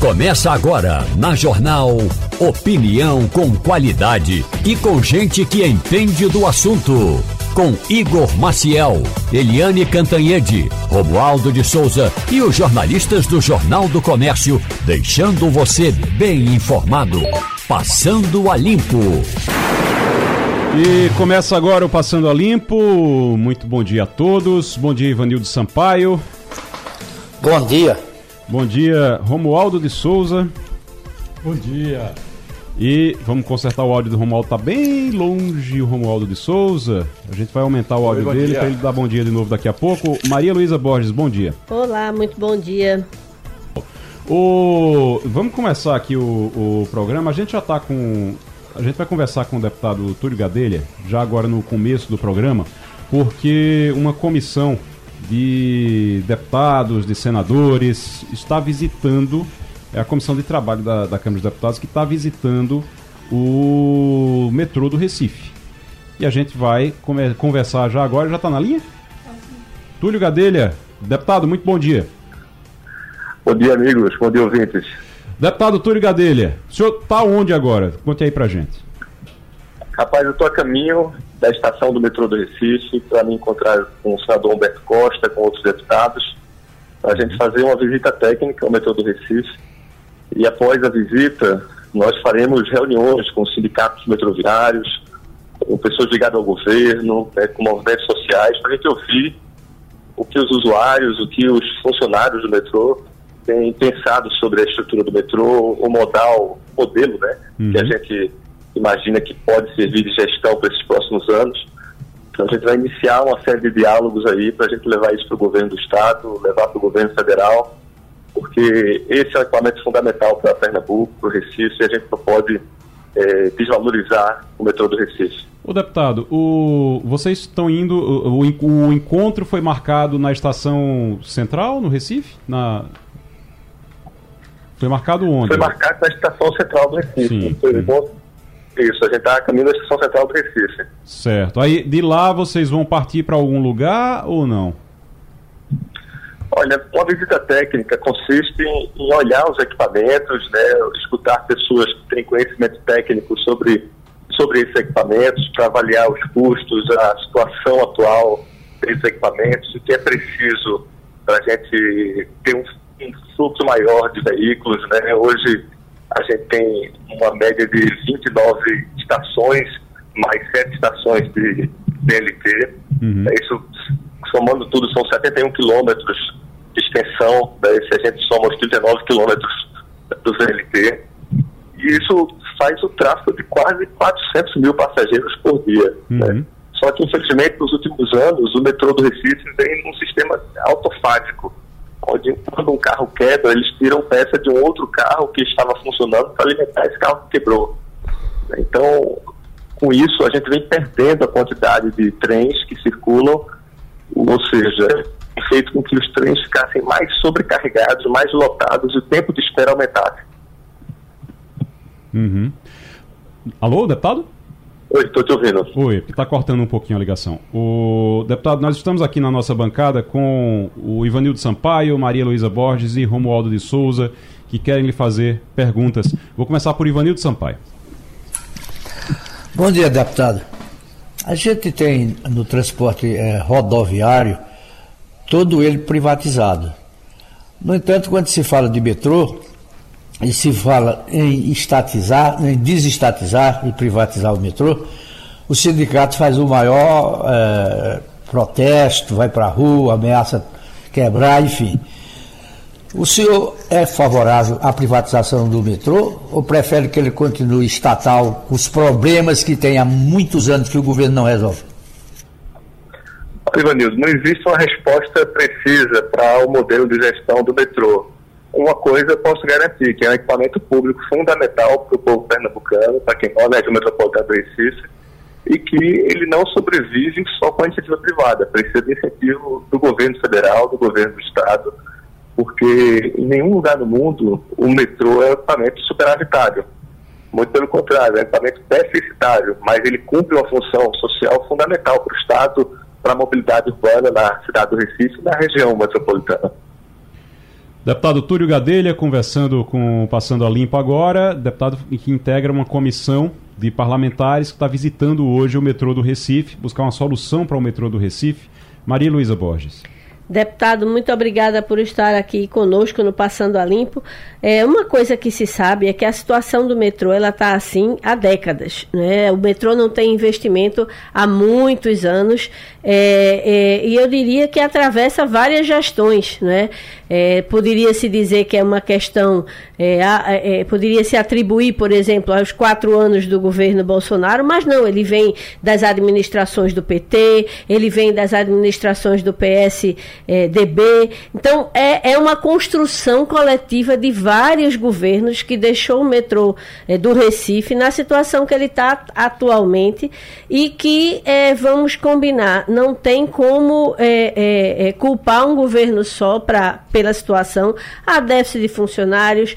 Começa agora na Jornal Opinião com qualidade e com gente que entende do assunto. Com Igor Maciel, Eliane Cantanhede, Romualdo de Souza e os jornalistas do Jornal do Comércio, deixando você bem informado. Passando a Limpo. E começa agora o Passando a Limpo. Muito bom dia a todos. Bom dia, Ivanildo Sampaio. Bom dia. Bom dia, Romualdo de Souza. Bom dia. E vamos consertar o áudio do Romualdo, tá bem longe o Romualdo de Souza. A gente vai aumentar o áudio Oi, dele para ele dar bom dia de novo daqui a pouco. Maria Luísa Borges, bom dia. Olá, muito bom dia. O... Vamos começar aqui o, o programa. A gente já tá com. A gente vai conversar com o deputado Túlio Gadelha, já agora no começo do programa, porque uma comissão de deputados, de senadores, está visitando, é a comissão de trabalho da, da Câmara dos Deputados que está visitando o metrô do Recife. E a gente vai conversar já agora. Já está na linha? Túlio Gadelha, deputado, muito bom dia. Bom dia, amigos. Bom dia, ouvintes. Deputado Túlio Gadelha, o senhor tá onde agora? Conte aí pra gente. Rapaz, eu estou a caminho da estação do metrô do Recife para me encontrar com o senador Humberto Costa, com outros deputados, para a gente fazer uma visita técnica ao metrô do Recife. E após a visita, nós faremos reuniões com os sindicatos metroviários, com pessoas ligadas ao governo, né, com movimentos sociais, para a gente ouvir o que os usuários, o que os funcionários do metrô têm pensado sobre a estrutura do metrô, o modal, o modelo, né, que a gente imagina que pode servir de gestão para esses próximos anos. Então a gente vai iniciar uma série de diálogos aí para a gente levar isso para o governo do estado, levar para o governo federal, porque esse é um equipamento fundamental para Pernambuco, para o Recife, e a gente não pode eh, desvalorizar o metrô do Recife. Ô deputado, o, vocês estão indo. O, o o encontro foi marcado na estação central, no Recife? Na... Foi marcado onde? Foi marcado na estação central do Recife. Sim. Foi bom. Isso, a gente está a caminho da estação central do Recife. Certo. Aí de lá vocês vão partir para algum lugar ou não? Olha, uma visita técnica consiste em, em olhar os equipamentos, né, escutar pessoas que têm conhecimento técnico sobre, sobre esses equipamentos, para avaliar os custos, a situação atual desses equipamentos, o que é preciso para a gente ter um, um fluxo maior de veículos. Né? Hoje a gente tem uma média de 29 estações, mais 7 estações de BLT. Uhum. É Isso, somando tudo, são 71 quilômetros de extensão, né, se a gente soma os 39 quilômetros do VLT. E isso faz o tráfego de quase 400 mil passageiros por dia. Uhum. né. Só que, infelizmente, nos últimos anos, o metrô do Recife vem num sistema autofágico, quando um carro quebra, eles tiram peça de um outro carro que estava funcionando para alimentar esse carro que quebrou. Então, com isso, a gente vem perdendo a quantidade de trens que circulam, ou seja, feito com que os trens ficassem mais sobrecarregados, mais lotados e o tempo de espera aumentasse. Uhum. Alô, deputado? Oi, estou te ouvindo. Oi, porque está cortando um pouquinho a ligação. O deputado, nós estamos aqui na nossa bancada com o Ivanildo Sampaio, Maria Luísa Borges e Romualdo de Souza, que querem lhe fazer perguntas. Vou começar por Ivanildo Sampaio. Bom dia, deputado. A gente tem no transporte eh, rodoviário todo ele privatizado. No entanto, quando se fala de metrô e se fala em estatizar, em desestatizar e privatizar o metrô, o sindicato faz o maior eh, protesto, vai para a rua, ameaça quebrar, enfim. O senhor é favorável à privatização do metrô ou prefere que ele continue estatal com os problemas que tem há muitos anos que o governo não resolve? Ivanildo, não existe uma resposta precisa para o modelo de gestão do metrô. Uma coisa eu posso garantir, que é um equipamento público fundamental para o povo pernambucano, para quem mora na região metropolitana do Recife, e que ele não sobrevive só com a iniciativa privada, precisa de incentivo do governo federal, do governo do estado, porque em nenhum lugar do mundo o metrô é um equipamento superavitário. Muito pelo contrário, é um equipamento deficitário, mas ele cumpre uma função social fundamental para o Estado, para a mobilidade urbana na cidade do Recife e na região metropolitana. Deputado Túlio Gadelha conversando com Passando a Limpo agora, deputado que integra uma comissão de parlamentares que está visitando hoje o metrô do Recife, buscar uma solução para o metrô do Recife. Maria Luísa Borges. Deputado, muito obrigada por estar aqui conosco no Passando a Limpo. É, uma coisa que se sabe é que a situação do metrô ela está assim há décadas. Né? O metrô não tem investimento há muitos anos é, é, e eu diria que atravessa várias gestões. Né? É, poderia se dizer que é uma questão, é, é, poderia se atribuir, por exemplo, aos quatro anos do governo Bolsonaro, mas não, ele vem das administrações do PT, ele vem das administrações do PSDB. Então, é, é uma construção coletiva de vários governos que deixou o metrô do Recife na situação que ele está atualmente e que, vamos combinar, não tem como culpar um governo só para pela situação, há déficit de funcionários,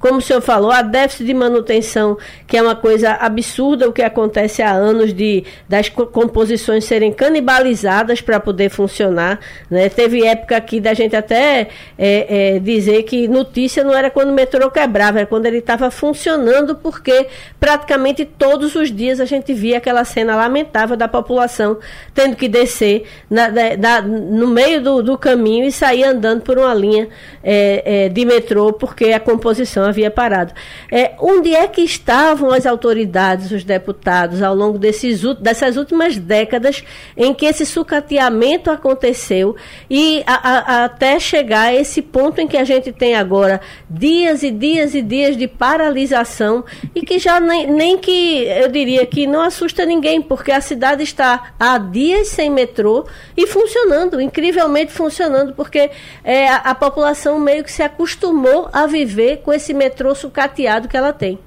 como o senhor falou, há déficit de manutenção, que é uma coisa absurda o que acontece há anos de das composições serem canibalizadas para poder funcionar. Né? Teve época aqui da gente até é, é, dizer que notícia não era quando o metrô quebrava, era quando ele estava funcionando, porque praticamente todos os dias a gente via aquela cena lamentável da população tendo que descer na, no meio do, do, caminho e sair andando por uma linha é, é de metrô, porque a composição havia parado. É, onde é que estavam as autoridades, os deputados, ao longo desses, dessas últimas décadas em que esse sucateamento aconteceu e a, a, até chegar a esse ponto em que a gente tem agora dias e dias e dias de paralisação e que já nem, nem que eu diria que não assusta ninguém, porque a cidade está há dias sem metrô e funcionando, incrivelmente funcionando, porque é, a, a população meio que se acostumou a viver com esse metrô sucateado que ela tem.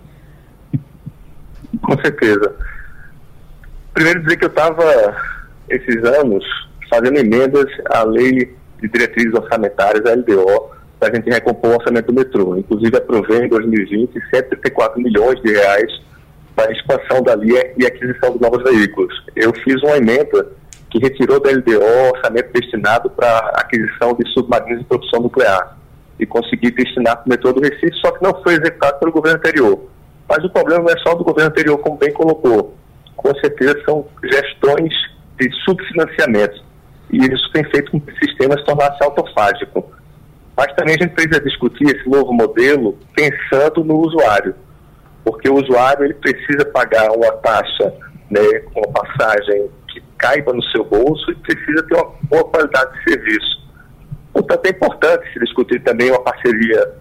Com certeza. Primeiro dizer que eu estava, esses anos, fazendo emendas à lei de diretrizes orçamentárias, a LDO, para a gente recompor o orçamento do metrô. Inclusive, aprovei em 2020 134 milhões de reais para a expansão da linha e aquisição de novos veículos. Eu fiz uma emenda que retirou da LDO orçamento destinado para aquisição de submarinos de produção nuclear e conseguir destinar para o metrô do Recife, só que não foi executado pelo governo anterior. Mas o problema não é só do governo anterior, como bem colocou. Com certeza são gestões de subfinanciamento. E isso tem feito com que o sistema se tornasse autofágico. Mas também a gente precisa discutir esse novo modelo pensando no usuário. Porque o usuário ele precisa pagar uma taxa, né, uma passagem que caiba no seu bolso e precisa ter uma boa qualidade de serviço. Portanto, é importante se discutir também uma parceria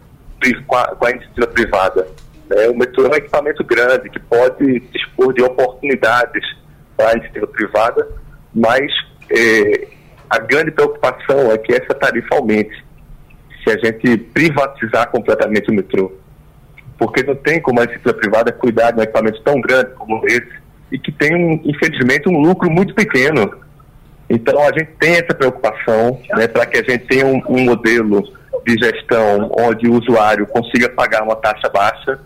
com a, com a iniciativa privada. Né? O metrô é um equipamento grande que pode dispor de oportunidades para a iniciativa privada, mas é, a grande preocupação é que essa tarifa aumente se a gente privatizar completamente o metrô. Porque não tem como a iniciativa privada cuidar de um equipamento tão grande como esse e que tem, um, infelizmente, um lucro muito pequeno então, a gente tem essa preocupação né, para que a gente tenha um, um, modelo de gestão onde o usuário consiga pagar uma taxa baixa.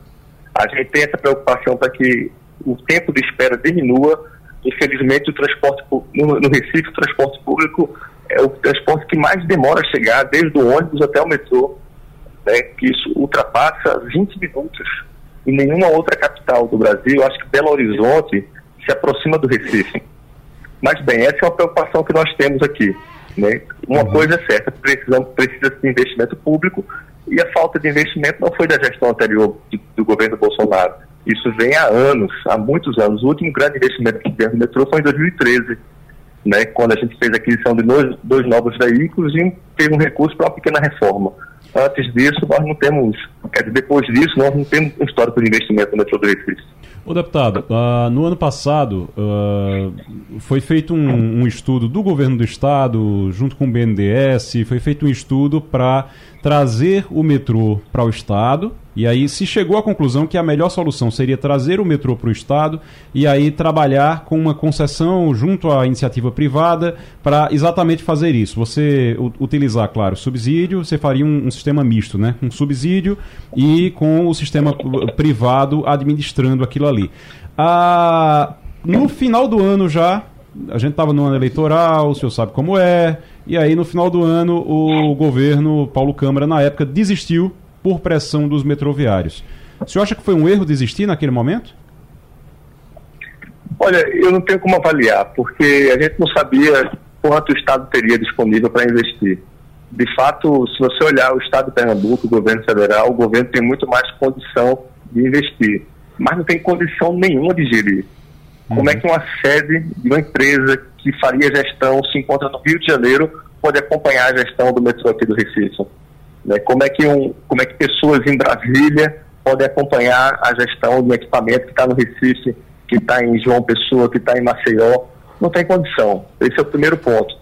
A gente tem essa preocupação para que o tempo de espera diminua. Infelizmente, o transporte no, no Recife, o transporte público é o transporte que mais demora a chegar, desde o ônibus até o metrô, né, que isso ultrapassa 20 minutos em nenhuma outra capital do Brasil. Acho que Belo Horizonte se aproxima do Recife. Mas, bem, essa é uma preocupação que nós temos aqui. Né? Uma uhum. coisa é certa, precisamos, precisa de investimento público e a falta de investimento não foi da gestão anterior do, do governo Bolsonaro. Isso vem há anos, há muitos anos. O último grande investimento que tivemos no metrô foi em 2013, né, quando a gente fez a aquisição de dois, dois novos veículos e teve um recurso para uma pequena reforma. Antes disso, nós não temos, quer dizer, depois disso, nós não temos um histórico de investimento no metrô do Recife. Ô deputado, uh, no ano passado uh, foi feito um, um, estudo do governo do estado, junto com o BNDES, foi feito um estudo para trazer o metrô para o estado. E aí se chegou à conclusão que a melhor solução seria trazer o metrô para o estado e aí trabalhar com uma concessão junto à iniciativa privada para exatamente fazer isso. Você utilizar, claro, subsídio, você faria um, um sistema misto, né? Um subsídio e com o sistema privado administrando aquilo ali ali. Ah, no final do ano já, a gente estava no ano eleitoral, o senhor sabe como é, e aí no final do ano o governo Paulo Câmara, na época, desistiu por pressão dos metroviários. O senhor acha que foi um erro desistir naquele momento? Olha, eu não tenho como avaliar, porque a gente não sabia quanto o Estado teria disponível para investir. De fato, se você olhar o Estado de Pernambuco, o governo federal, o governo tem muito mais condição de investir, mas não tem condição nenhuma de gerir. Uhum. Como é que uma sede de uma empresa que faria gestão se encontra no Rio de Janeiro pode acompanhar a gestão do metrô aqui do Recife? Né? Como, é que um, como é que pessoas em Brasília podem acompanhar a gestão de equipamento que está no Recife, que está em João Pessoa, que está em Maceió? Não tem condição. Esse é o primeiro ponto.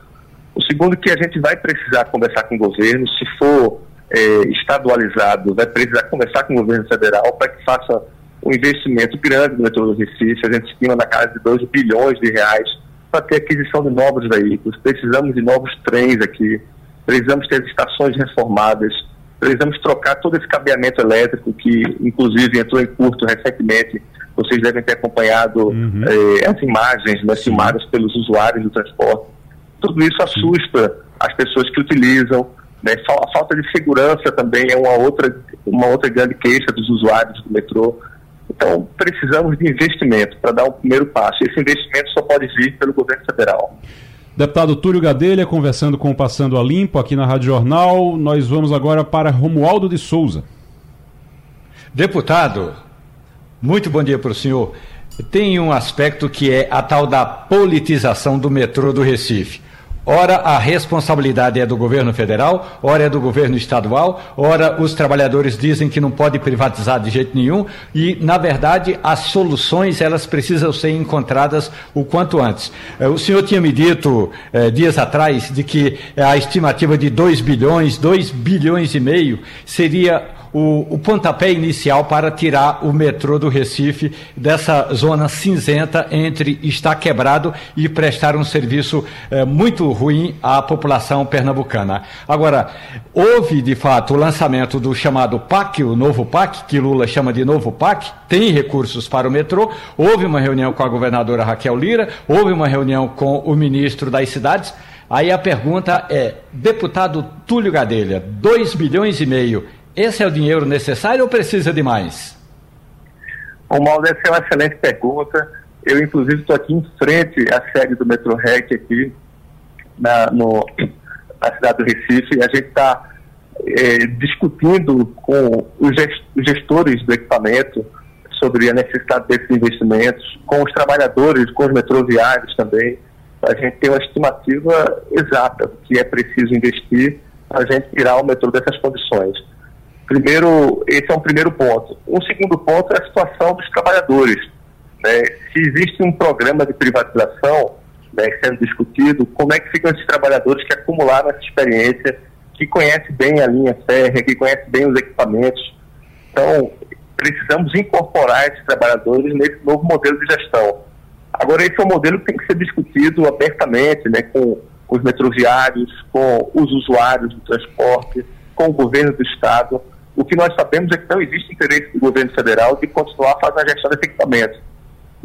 O segundo que a gente vai precisar conversar com o governo, se for é, estadualizado, vai precisar conversar com o governo federal para que faça um investimento grande no metrô do Recife, a gente estima na casa de 2 bilhões de reais para ter aquisição de novos veículos. Precisamos de novos trens aqui, precisamos ter estações reformadas, precisamos trocar todo esse cabeamento elétrico que, inclusive, entrou em curto recentemente. Vocês devem ter acompanhado uhum. eh, as imagens né, filmadas pelos usuários do transporte. Tudo isso assusta as pessoas que utilizam. Né? A falta de segurança também é uma outra, uma outra grande queixa dos usuários do metrô. Então, precisamos de investimento para dar o um primeiro passo. Esse investimento só pode vir pelo governo federal. Deputado Túlio Gadelha, conversando com o Passando a Limpo aqui na Rádio Jornal. Nós vamos agora para Romualdo de Souza. Deputado, muito bom dia para o senhor. Tem um aspecto que é a tal da politização do metrô do Recife. Ora, a responsabilidade é do governo federal, ora é do governo estadual, ora os trabalhadores dizem que não pode privatizar de jeito nenhum e, na verdade, as soluções elas precisam ser encontradas o quanto antes. Eh, o senhor tinha me dito eh, dias atrás de que a estimativa de 2 bilhões, 2 bilhões e meio seria o, o pontapé inicial para tirar o metrô do Recife dessa zona cinzenta entre estar quebrado e prestar um serviço eh, muito ruim à população pernambucana. Agora, houve de fato o lançamento do chamado PAC, o novo PAC, que Lula chama de novo PAC, tem recursos para o metrô, houve uma reunião com a governadora Raquel Lira, houve uma reunião com o ministro das cidades. Aí a pergunta é, deputado Túlio Gadelha, 2 bilhões e meio esse é o dinheiro necessário ou precisa de mais? O Maldo, essa é uma excelente pergunta. Eu, inclusive, estou aqui em frente à sede do Metro Rec aqui na, no, na cidade do Recife. A gente está é, discutindo com os gestores do equipamento sobre a necessidade desses investimentos, com os trabalhadores, com os metroviários também, a gente ter uma estimativa exata do que é preciso investir para a gente tirar o metrô dessas condições. Primeiro, esse é um primeiro ponto. Um segundo ponto é a situação dos trabalhadores. Né? Se existe um programa de privatização né, sendo discutido, como é que ficam esses trabalhadores que acumularam essa experiência, que conhecem bem a linha férrea, que conhecem bem os equipamentos. Então, precisamos incorporar esses trabalhadores nesse novo modelo de gestão. Agora, esse é um modelo que tem que ser discutido abertamente, né, com os metroviários, com os usuários do transporte, com o governo do Estado, o que nós sabemos é que não existe interesse do governo federal de continuar fazendo a gestão desse equipamento.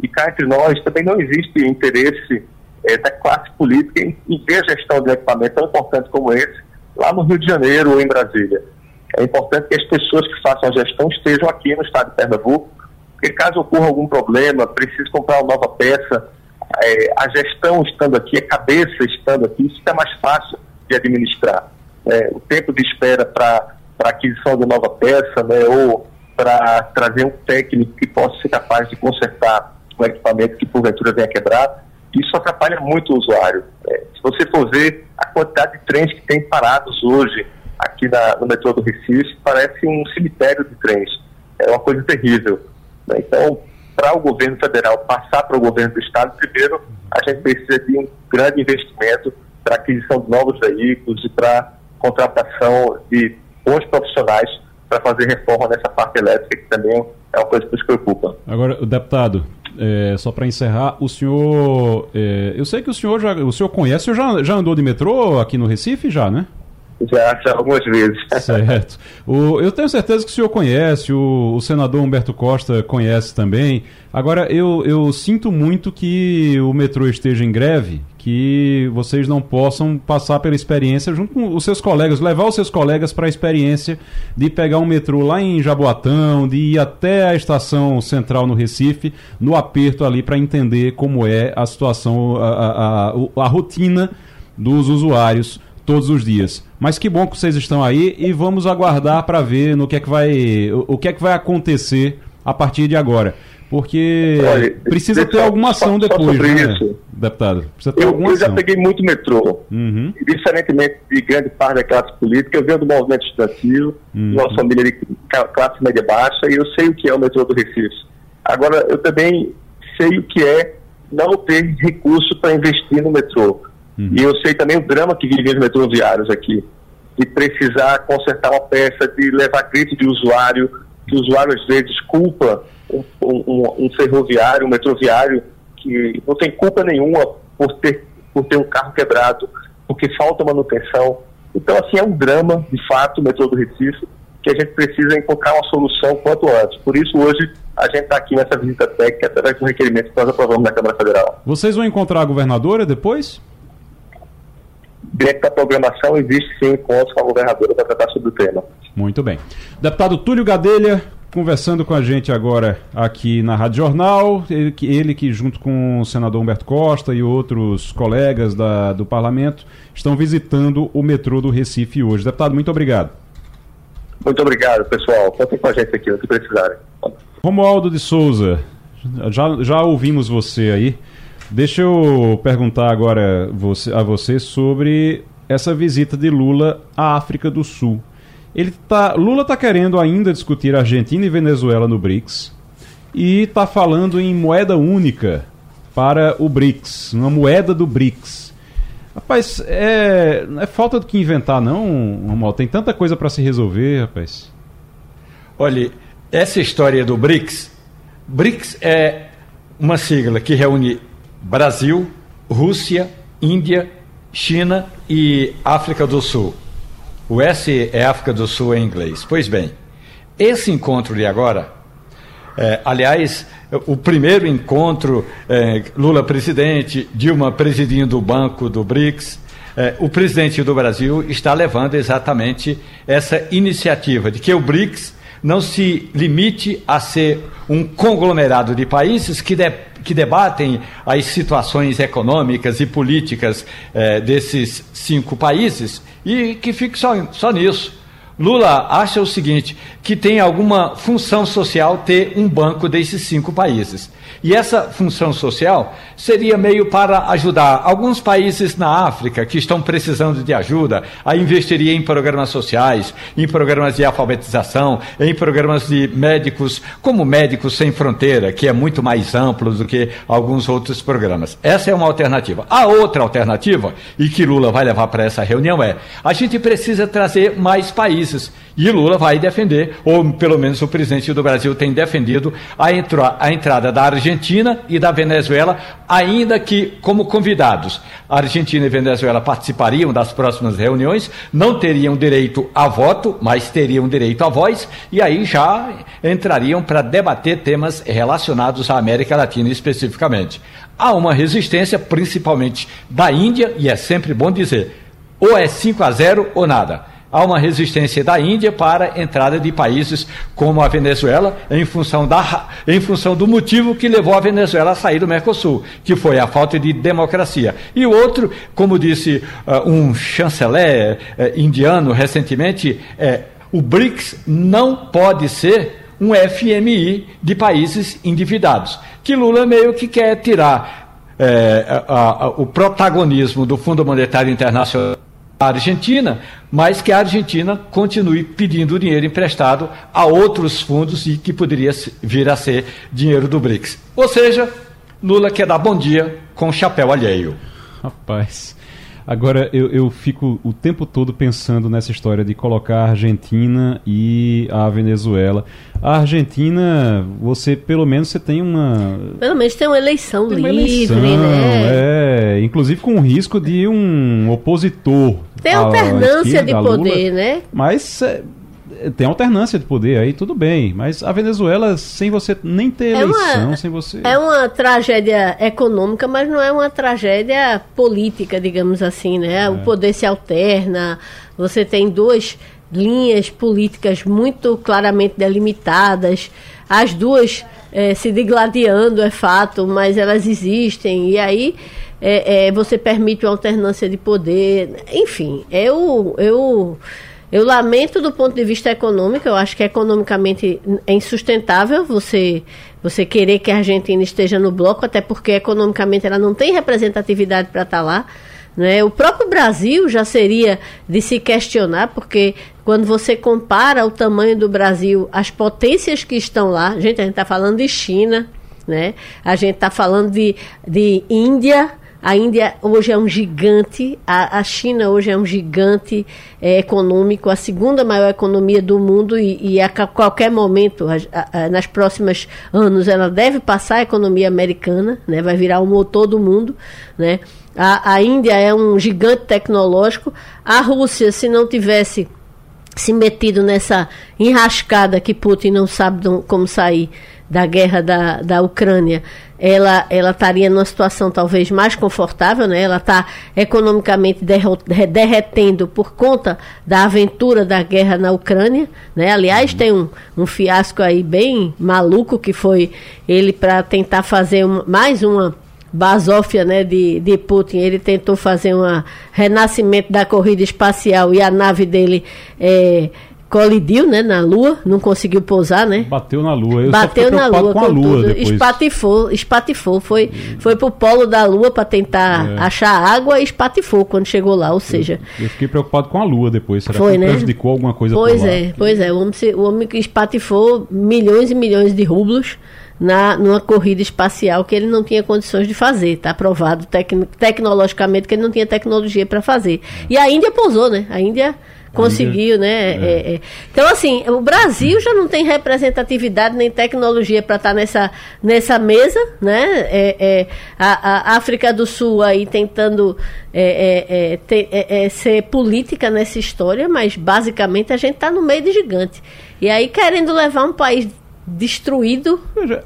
E cá entre nós também não existe interesse é, da classe política em, em ver a gestão de um equipamento tão importante como esse lá no Rio de Janeiro ou em Brasília. É importante que as pessoas que façam a gestão estejam aqui no estado de Pernambuco, porque caso ocorra algum problema, precise comprar uma nova peça, é, a gestão estando aqui, a cabeça estando aqui, fica mais fácil de administrar. É, o tempo de espera para para aquisição de nova peça, né, ou para trazer um técnico que possa ser capaz de consertar um equipamento que porventura venha quebrar, isso atrapalha muito o usuário. É, se você for ver a quantidade de trens que tem parados hoje aqui na, no metrô do Recife, parece um cemitério de trens. É uma coisa terrível. Né? Então, para o governo federal passar para o governo do estado, primeiro a gente precisa de um grande investimento para aquisição de novos veículos e para contratação de bons profissionais para fazer reforma nessa parte elétrica, que também é uma coisa que nos preocupa. Agora, deputado, é, só para encerrar, o senhor. É, eu sei que o senhor já. O senhor conhece, o senhor já, já andou de metrô aqui no Recife, já, né? Já, já algumas vezes. Certo. O, eu tenho certeza que o senhor conhece, o, o, senador Humberto Costa conhece também. Agora, eu, eu sinto muito que o metrô esteja em greve, que vocês não possam passar pela experiência junto com os seus colegas, levar os seus colegas para a experiência de pegar um metrô lá em Jaboatão, de ir até a estação central no Recife, no aperto ali, para entender como é a situação, a, a, a, a rotina dos usuários todos os dias. Mas que bom que vocês estão aí e vamos aguardar para ver no que é que vai, o, o que é que vai acontecer a partir de agora. Porque Olha, precisa ter alguma ação depois, né, isso. deputado? Precisa ter eu, alguma eu ação. já peguei muito metrô. Uhum. Diferentemente de grande parte da classe política, eu venho do movimento estudantil, uhum. uma família de classe média baixa, e eu sei o que é o metrô do Recife. Agora, eu também sei o que é não ter recurso para investir no metrô. Uhum. E eu sei também o drama que vivem os metroviários aqui, de precisar consertar uma peça, de levar grito de usuário, que o usuário às vezes culpa um, um, um, ferroviário, um metroviário, que não tem culpa nenhuma por ter, por ter um carro quebrado, porque falta manutenção. Então, assim, é um drama, de fato, o metrô do Recife, que a gente precisa encontrar uma solução quanto antes. Por isso, hoje, a gente está aqui nessa visita técnica, através do requerimento que nós aprovamos na Câmara Federal. Vocês vão encontrar a governadora depois? Dentro da programação, existe sim encontros com a governadora para tratar sobre o tema. Muito bem. Deputado Túlio Gadelha, conversando com a gente agora aqui na Rádio Jornal, ele, ele que junto com o senador Humberto Costa e outros colegas da, do parlamento estão visitando o metrô do Recife hoje. Deputado, muito obrigado. Muito obrigado, pessoal. Contem com a gente aqui, o que precisarem. Romualdo de Souza, já, já ouvimos você aí. Deixa eu perguntar agora você, a você sobre essa visita de Lula à África do Sul. Ele tá, Lula está querendo ainda discutir Argentina e Venezuela no BRICS e está falando em moeda única para o BRICS, uma moeda do BRICS. Rapaz, é, é falta do que inventar, não, Romualdo? Tem tanta coisa para se resolver, rapaz. Olha, essa história do BRICS, BRICS é uma sigla que reúne Brasil, Rússia, Índia, China e África do Sul. O S é África do Sul em inglês. Pois bem, esse encontro de agora, é, aliás, o primeiro encontro, é, Lula presidente, Dilma presidindo o banco do BRICS, é, o presidente do Brasil está levando exatamente essa iniciativa de que o BRICS não se limite a ser um conglomerado de países que, de, que debatem as situações econômicas e políticas eh, desses cinco países e que fique só, só nisso. Lula acha o seguinte: que tem alguma função social ter um banco desses cinco países. E essa função social seria meio para ajudar alguns países na África que estão precisando de ajuda, a investiria em programas sociais, em programas de alfabetização, em programas de médicos, como Médicos Sem Fronteira, que é muito mais amplo do que alguns outros programas. Essa é uma alternativa. A outra alternativa, e que Lula vai levar para essa reunião, é: a gente precisa trazer mais países. E Lula vai defender, ou pelo menos o presidente do Brasil tem defendido, a, a entrada da Argentina e da Venezuela, ainda que como convidados. A Argentina e Venezuela participariam das próximas reuniões, não teriam direito a voto, mas teriam direito a voz, e aí já entrariam para debater temas relacionados à América Latina especificamente. Há uma resistência, principalmente da Índia, e é sempre bom dizer, ou é 5 a 0 ou nada há uma resistência da Índia para a entrada de países como a Venezuela, em função, da, em função do motivo que levou a Venezuela a sair do Mercosul, que foi a falta de democracia. E o outro, como disse uh, um chanceler uh, indiano recentemente, é o BRICS não pode ser um FMI de países endividados, que Lula meio que quer tirar a, o protagonismo do Fundo Monetário Internacional a Argentina, mas que a Argentina continue pedindo dinheiro emprestado a outros fundos e que poderia vir a ser dinheiro do BRICS. Ou seja, Lula quer dar bom dia com chapéu alheio. Rapaz. Agora, eu, eu fico o tempo todo pensando nessa história de colocar a Argentina e a Venezuela. A Argentina, você pelo menos você tem uma. Pelo menos tem uma eleição tem uma livre, eleição, né? É, inclusive com o risco de um opositor. Tem alternância de a Lula, poder, né? Mas é, tem alternância de poder, aí tudo bem. Mas a Venezuela, sem você nem ter É uma- eleição, sem você. É uma tragédia econômica, mas não é uma tragédia política, digamos assim, né? É. O poder se alterna, você tem duas linhas políticas muito claramente delimitadas, as duas eh, se digladiando, é fato, mas elas existem, e aí eh, eh, você permite uma alternância de poder, enfim, eu, eu, eu lamento do ponto de vista econômico, eu acho que economicamente é insustentável você, você querer que a Argentina esteja no bloco, até porque economicamente ela não tem representatividade para estar lá. Né? O próprio Brasil já seria de se questionar, porque quando você compara o tamanho do Brasil, as potências que estão lá, gente, a gente está falando de China, né? a gente está falando de, de Índia, a Índia hoje é um gigante, a, a China hoje é um gigante é, econômico, a segunda maior economia do mundo e, e a qualquer momento, a- a- nas próximas anos, ela deve passar a economia americana, né, vai virar o motor do mundo. Né? A, a Índia é um gigante tecnológico, a Rússia, se não tivesse se metido nessa enrascada que Putin não sabe como sair da guerra da, da Ucrânia, ela ela estaria numa situação talvez mais confortável, né? Ela está economicamente derretendo por conta da aventura da guerra na Ucrânia, né? Aliás, tem um, um fiasco aí bem maluco que foi ele para tentar fazer um- mais uma basófia né, de, de Putin, ele tentou fazer um renascimento da corrida espacial e a nave dele eh, colidiu né, na Lua, não conseguiu pousar, né? Bateu na Lua. Eu Bateu na Lua com a Lua tudo, espatifou, espatifou, foi, foi pro polo da Lua para tentar É. achar água e espatifou quando chegou lá, ou seja, Eu fiquei preocupado com a Lua depois. Será Foi, que né? prejudicou alguma coisa Pois por lá? é, pois é. O homem, se- o homem que espatifou milhões e milhões de rublos na, numa corrida espacial que ele não tinha condições de fazer. Está provado tecno- tecnologicamente que ele não tinha tecnologia para fazer. E a Índia pousou, né? A Índia conseguiu, né? É, é. Então, assim, o Brasil já não tem representatividade nem tecnologia para estar nessa, nessa mesa, né? É, é, a, a África do Sul aí tentando é, é, é, ter- é, é, ser política nessa história, mas basicamente a gente está no meio de gigante. E aí querendo levar um país destruído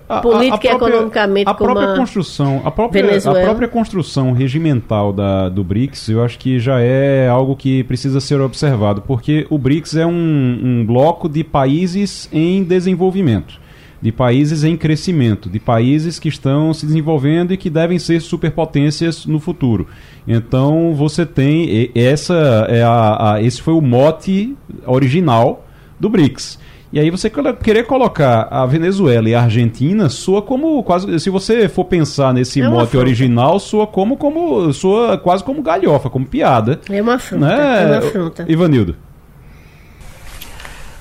a- política a e própria- economicamente a própria a construção a própria, a própria construção regimental da, do BRICS eu acho que já é algo que precisa ser observado porque o BRICS é um, um bloco de países em desenvolvimento de países em crescimento, de países que estão se desenvolvendo e que devem ser superpotências no futuro. Então você tem essa é a, a- esse foi o mote original do BRICS. E aí você querer colocar a Venezuela e a Argentina soa como quase se você for pensar nesse É mote afronta. original soa como como soa quase como galhofa, como piada, é uma afronta, né? é uma afronta. Ivanildo.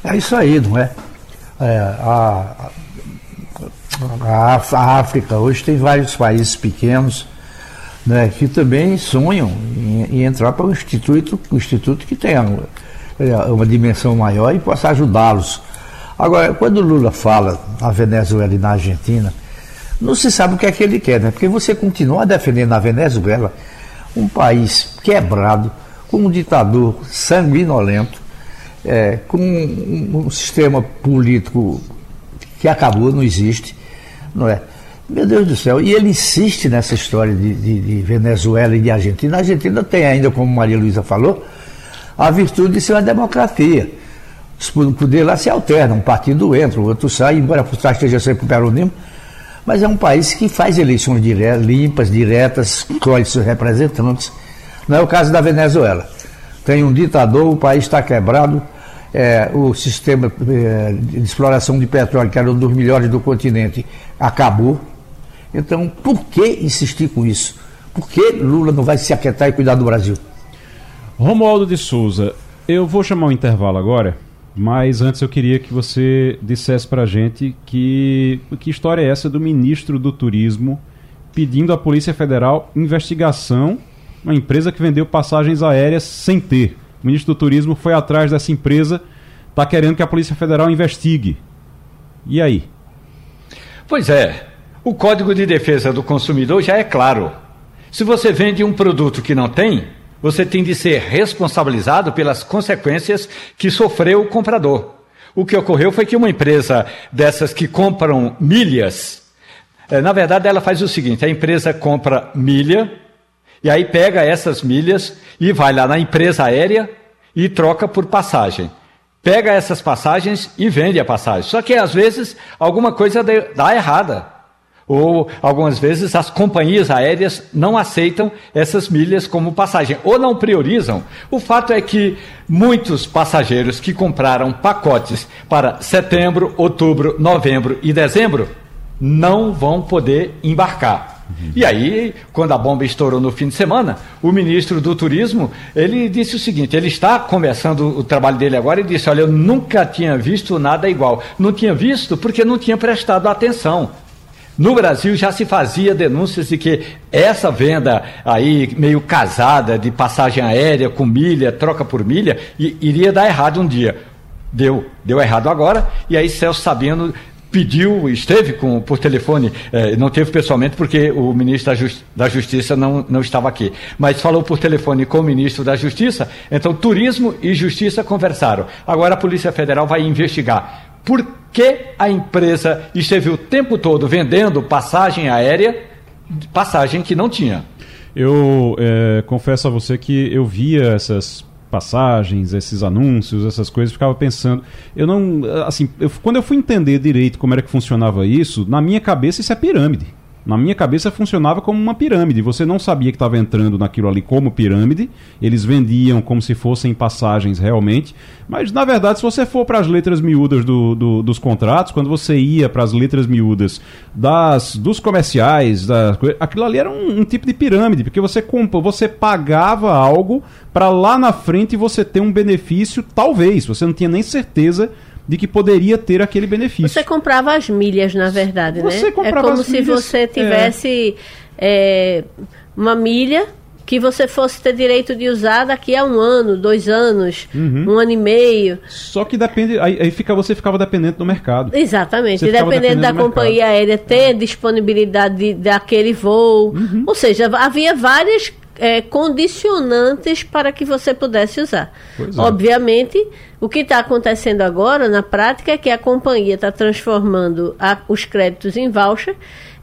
É isso aí, não é? É, a, a, a África hoje tem vários países pequenos né, que também sonham em, em entrar para o instituto, o instituto que tenha uma, é, uma dimensão maior e possa ajudá-los. Agora, quando o Lula fala na Venezuela e na Argentina, não se sabe o que é que ele quer, né? Porque você continua defendendo a Venezuela, um país quebrado, com um ditador sanguinolento, é, com um, um sistema político que acabou, não existe, não é? Meu Deus do céu, e ele insiste nessa história de, de- de Venezuela e de Argentina. A Argentina tem ainda, como Maria Luísa falou, a virtude de ser uma democracia. Os po- poderes lá se alternam, um partido entra, o outro sai, embora por trás esteja sempre o peronismo, mas é um país que faz eleições dire- limpas, diretas, escolhe seus representantes. Não é o caso da Venezuela. Tem um ditador, o país está quebrado, é, o sistema é, de exploração de petróleo, que era um dos melhores do continente, acabou. Então, por que insistir com isso? Por que Lula não vai se aquietar e cuidar do Brasil? Romualdo de Souza, eu vou chamar um intervalo agora, mas antes eu queria que você dissesse pra gente que que história é essa do ministro do Turismo pedindo à Polícia Federal investigação Uma empresa que vendeu passagens aéreas sem ter. O ministro do Turismo foi atrás dessa empresa, está querendo que a Polícia Federal investigue. E aí? Pois é. O Código de Defesa do Consumidor já é claro. Se você vende um produto que não tem, você tem de ser responsabilizado pelas consequências que sofreu o comprador. O que ocorreu foi que uma empresa dessas que compram milhas, eh, na verdade ela faz o seguinte: a empresa compra milha, e aí pega essas milhas e vai lá na empresa aérea e troca por passagem. Pega essas passagens e vende a passagem. Só que às vezes alguma coisa dá errada. Ou algumas vezes as companhias aéreas não aceitam essas milhas como passagem, ou não priorizam. O fato é que muitos passageiros que compraram pacotes para setembro, outubro, novembro e dezembro não vão poder embarcar. E aí, quando a bomba estourou no fim de semana, o ministro do Turismo, ele disse o seguinte, ele está começando o trabalho dele agora e disse, olha, eu nunca tinha visto nada igual. Não tinha visto porque não tinha prestado atenção. No Brasil já se fazia denúncias de que essa venda aí meio casada de passagem aérea com milha, troca por milha, iria dar errado um dia. Deu, deu errado agora, e aí Celso Sabino pediu, esteve com, por telefone, eh, não teve pessoalmente porque o ministro da, Justi da, Justiça não, não estava aqui, mas falou por telefone com o ministro da Justiça, então Turismo e Justiça conversaram. Agora a Polícia Federal vai investigar por que a empresa esteve o tempo todo vendendo passagem aérea, passagem que não tinha. Eu é, confesso a você que eu via essas passagens, esses anúncios, essas coisas, ficava pensando. Eu não. Assim, eu, quando eu fui entender direito como era que funcionava isso, na minha cabeça isso é pirâmide. Na minha cabeça funcionava como uma pirâmide. Você não sabia que estava entrando naquilo ali como pirâmide. Eles vendiam como se fossem passagens realmente. Mas na verdade, se você for para as letras miúdas do, do, dos contratos, quando você ia para as letras miúdas das, dos comerciais, das, aquilo ali era um, um tipo de pirâmide, porque você compra, você pagava algo para lá na frente você ter um benefício, talvez. Você não tinha nem certeza de que poderia ter aquele benefício. Você comprava as milhas, na verdade, você né? Comprava é como as se milhas, você tivesse é. É, uma milha que você fosse ter direito de usar daqui a um ano, dois anos, uhum. um ano e meio. Só que depende, aí, aí fica, você ficava dependente do mercado. Exatamente, dependendo da companhia mercado. aérea ter disponibilidade de, daquele voo. Uhum. Ou seja, havia várias é, condicionantes para que você pudesse usar. É. Obviamente, o que está acontecendo agora, na prática, é que a companhia está transformando a, os créditos em voucher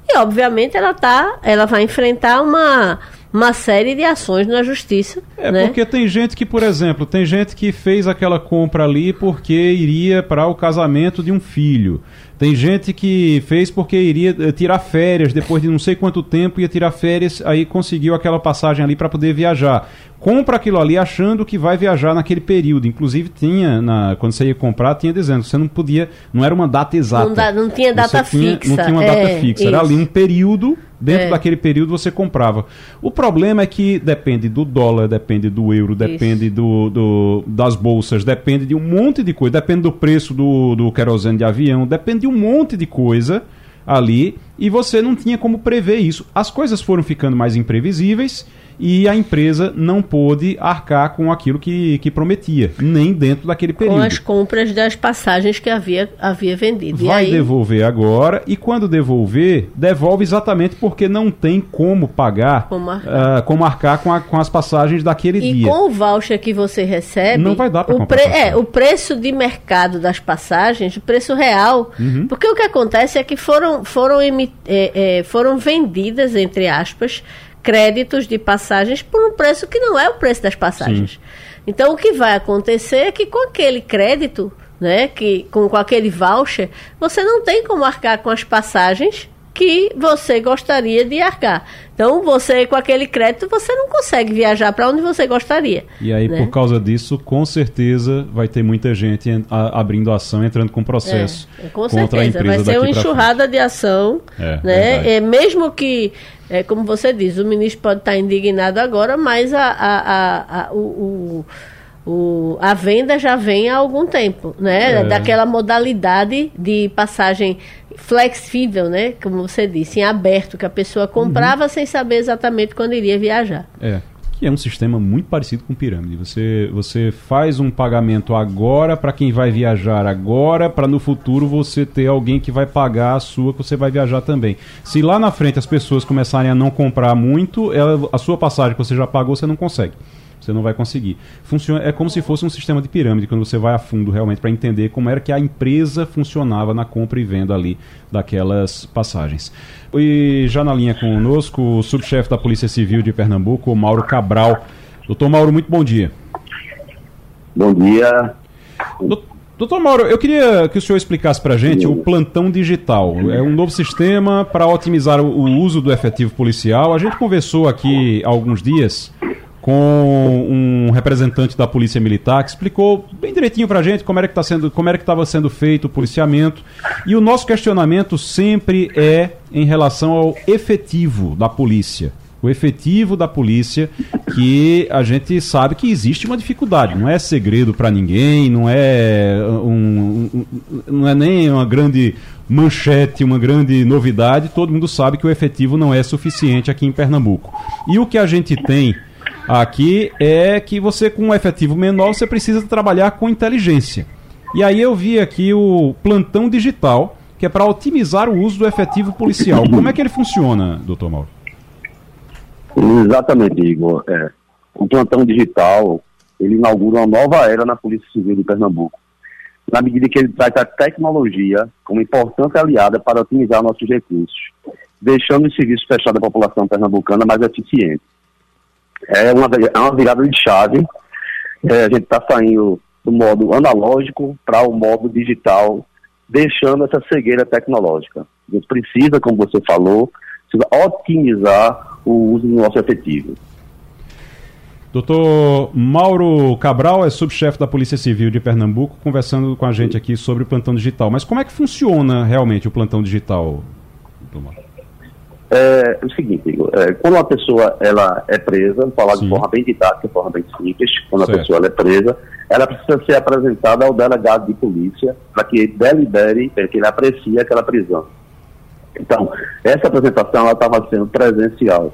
e, obviamente, ela, tá, ela vai enfrentar uma uma série de ações na justiça. É né? porque tem gente que, por exemplo, tem gente que fez aquela compra ali porque iria para o casamento de um filho. Tem gente que fez porque iria eh, tirar férias depois de não sei quanto tempo, ia tirar férias, aí conseguiu aquela passagem ali para poder viajar. Compra aquilo ali achando que vai viajar naquele período. Inclusive tinha, na, quando você ia comprar, tinha dizendo, você não podia, não era uma data exata. Não, da, não tinha data tinha, fixa. Não tinha uma data é, fixa, isso. era ali um período Dentro é. daquele período você comprava. O problema é que depende do dólar, depende do euro, depende do, do, das bolsas, depende de um monte de coisa, depende do preço do, do querosene de avião, depende de um monte de coisa ali e você não tinha como prever isso. As coisas foram ficando mais imprevisíveis e a empresa não pôde arcar com aquilo que, que prometia, nem dentro daquele período. Com as compras das passagens que havia, havia vendido. Vai aí... devolver agora e quando devolver, devolve exatamente porque não tem como pagar, como arcar, uh, como arcar com, a, com as passagens daquele e dia. E com o voucher que você recebe, não vai dar para comprar. Pre é, o preço de mercado das passagens, o preço real, uhum. porque o que acontece é que foram, foram, é, é, foram vendidas, entre aspas, créditos de passagens por um preço que não é o preço das passagens. Sim. Então, o que vai acontecer é que com aquele crédito, né, que, com, com aquele voucher, você não tem como arcar com as passagens que você gostaria de arcar. Então, você com aquele crédito, você não consegue viajar para onde você gostaria. E aí, né? por causa disso, com certeza vai ter muita gente abrindo ação, entrando com processo é, com contra certeza. a empresa. Vai ser uma enxurrada de ação, é, né? É, mesmo que, é, como você diz, o ministro pode estar indignado agora, mas a, a, a, a o, o o, a venda já vem há algum tempo, né? É. Daquela modalidade de passagem flexível, né? Como você disse, em aberto, que a pessoa comprava uhum. sem saber exatamente quando iria viajar. É. que é um sistema muito parecido com pirâmide. Você, você faz um pagamento agora para quem vai viajar agora, para no futuro você ter alguém que vai pagar a sua que você vai viajar também. Se lá na frente as pessoas começarem a não comprar muito, ela, a sua passagem que você já pagou, você não consegue. Você não vai conseguir. Funciona, é como se fosse um sistema de pirâmide, quando você vai a fundo realmente para entender como era que a empresa funcionava na compra e venda ali daquelas passagens. E já na linha conosco, o subchefe da Polícia Civil de Pernambuco, Mauro Cabral. Doutor Mauro, muito bom dia. Bom dia. Doutor Mauro, eu queria que o senhor explicasse para a gente o plantão digital. É um novo sistema para otimizar o uso do efetivo policial. A gente conversou aqui há alguns dias com um representante da Polícia Militar que explicou bem direitinho para a gente como era que tá sendo, como era que estava sendo feito o policiamento. E o nosso questionamento sempre é em relação ao efetivo da polícia. O efetivo da polícia, que a gente sabe que existe uma dificuldade, não é segredo para ninguém, não é, um, um, não é nem uma grande manchete, uma grande novidade, todo mundo sabe que o efetivo não é suficiente aqui em Pernambuco. E o que a gente tem aqui é que você, com um efetivo menor, você precisa trabalhar com inteligência. E aí eu vi aqui o plantão digital, que é para otimizar o uso do efetivo policial. Como é que ele funciona, doutor Mauro? Exatamente, Igor. É, o plantão digital, ele inaugura uma nova era na Polícia Civil de Pernambuco, na medida que ele traz a tecnologia como importante aliada para otimizar nossos recursos, deixando os serviços fechados à população pernambucana mais eficientes é uma, é uma virada de chave. É, a gente está saindo do modo analógico para o modo digital, deixando essa cegueira tecnológica. A gente precisa, como você falou, precisa otimizar o uso do nosso efetivo. Doutor Mauro Cabral é subchefe da Polícia Civil de Pernambuco, conversando com a gente aqui sobre o plantão digital. Mas como é que funciona realmente o plantão digital, doutor? É, é o seguinte, é, quando uma pessoa ela é presa, vou falar Sim. de forma bem didática, de forma bem simples, quando certo. a pessoa é presa, ela precisa ser apresentada ao delegado de polícia para que ele delibere, para que ele aprecie aquela prisão. Então, essa apresentação estava sendo presencial.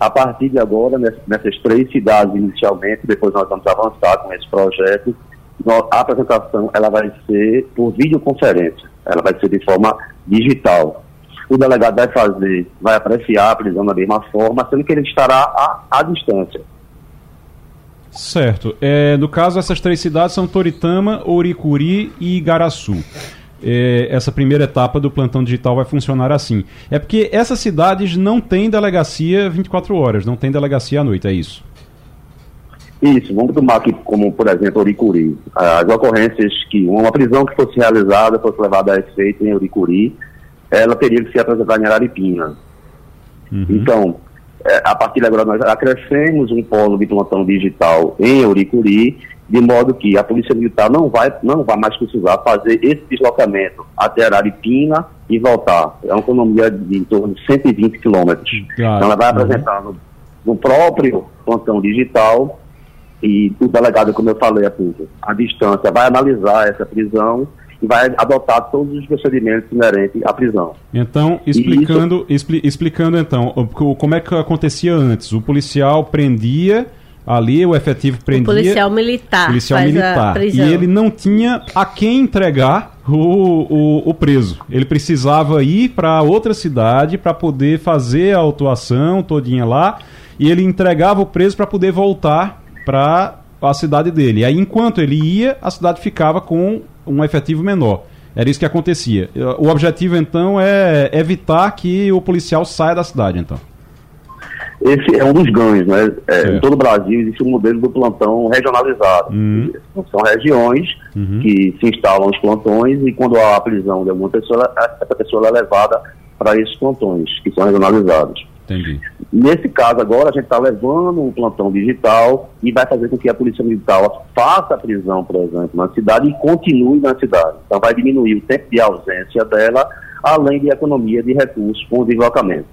A partir de agora, nessas três cidades inicialmente, depois nós vamos avançar com esse projeto, a apresentação ela vai ser por videoconferência, ela vai ser de forma digital o delegado vai fazer, vai apreciar a prisão da mesma forma, sendo que ele estará à, à distância. Certo. É, no caso, essas três cidades são Toritama, Oricuri e Igaraçu. É, essa primeira etapa do plantão digital vai funcionar assim. É porque essas cidades não têm delegacia 24 horas, não tem delegacia à noite, é isso? Isso, vamos tomar aqui como, por exemplo, Oricuri. As ocorrências que uma prisão que fosse realizada, fosse levada a efeito em Oricuri, ela teria que se apresentar em Araripina. Uhum. Então, é, a partir de agora nós acrescemos um polo de plantão digital em Uricuri, de modo que a Polícia Militar não vai, não vai mais precisar fazer esse deslocamento até Araripina e voltar. É uma economia de em torno de 120 quilômetros. Então ela vai apresentar no, no, próprio plantão digital e o delegado, como eu falei, a, a distância, vai analisar essa prisão e vai adotar todos os procedimentos inerentes à prisão. Então, explicando, isso... expli explicando então, como é que acontecia antes? O policial prendia ali o efetivo prendia. O policial militar. Policial militar. E ele não tinha a quem entregar o, o, o preso. Ele precisava ir para outra cidade para poder fazer a autuação todinha lá. E ele entregava o preso para poder voltar para a cidade dele. E aí, enquanto ele ia, a cidade ficava com um efetivo menor. Era isso que acontecia. O objetivo, então, é evitar que o policial saia da cidade, então. Esse é um dos ganhos, né? É, em todo o Brasil existe um modelo do plantão regionalizado. Uhum. São regiões uhum. que se instalam os plantões e quando há a prisão de alguma pessoa, essa pessoa é levada para esses plantões, que são regionalizados. Entendi. Nesse caso agora, a gente está levando um plantão digital e vai fazer com que a Polícia Militar faça a prisão, por exemplo, na cidade e continue na cidade. Então vai diminuir o tempo de ausência dela, além de economia de recursos com o deslocamento.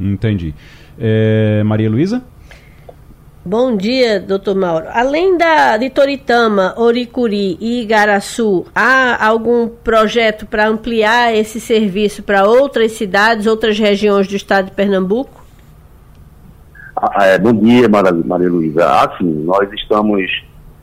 Entendi. É, Maria Luísa? Bom dia, doutor Mauro. Além da, de Toritama, Oricuri e Igaraçu, há algum projeto para ampliar esse serviço para outras cidades, outras regiões do estado de Pernambuco? Ah, é, bom dia, Maria, Maria Luísa. Assim, nós estamos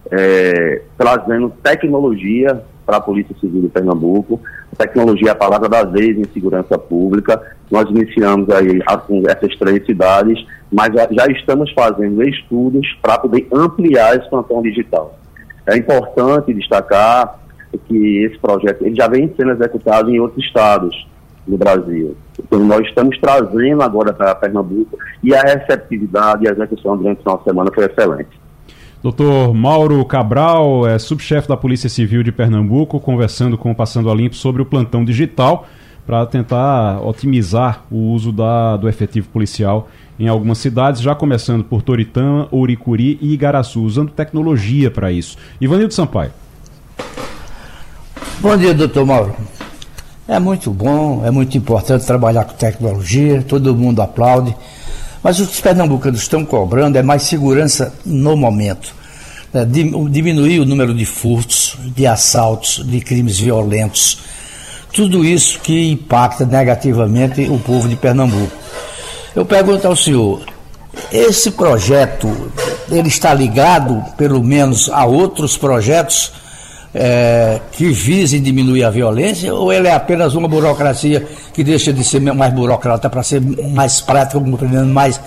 é, trazendo tecnologia para a Polícia Civil de Pernambuco. Tecnologia é a palavra da vez em segurança pública. Nós iniciamos aí com essas três cidades, mas já, já estamos fazendo estudos para poder ampliar esse plantão digital. É importante destacar que esse projeto ele já vem sendo executado em outros estados no Brasil. Então, nós estamos trazendo agora para Pernambuco e a receptividade e a execução durante a nossa semana foi excelente. Doutor Mauro Cabral, é subchefe da Polícia Civil de Pernambuco, conversando com o Passando a Limpo sobre o plantão digital para tentar otimizar o uso da, do efetivo policial em algumas cidades, já começando por Toritã, Ouricuri e Igaraçu, usando tecnologia para isso. Ivanildo Sampaio. Bom dia, doutor Mauro. É muito bom, é muito importante trabalhar com tecnologia, todo mundo aplaude. Mas os pernambucanos estão cobrando é mais segurança no momento. É, diminuir o número de furtos, de assaltos, de crimes violentos. Tudo isso que impacta negativamente o povo de Pernambuco. Eu pergunto ao senhor, esse projeto, ele está ligado, pelo menos, a outros projetos é, que visem diminuir a violência ou ele é apenas uma burocracia que deixa de ser mais burocrata para ser mais prática, mais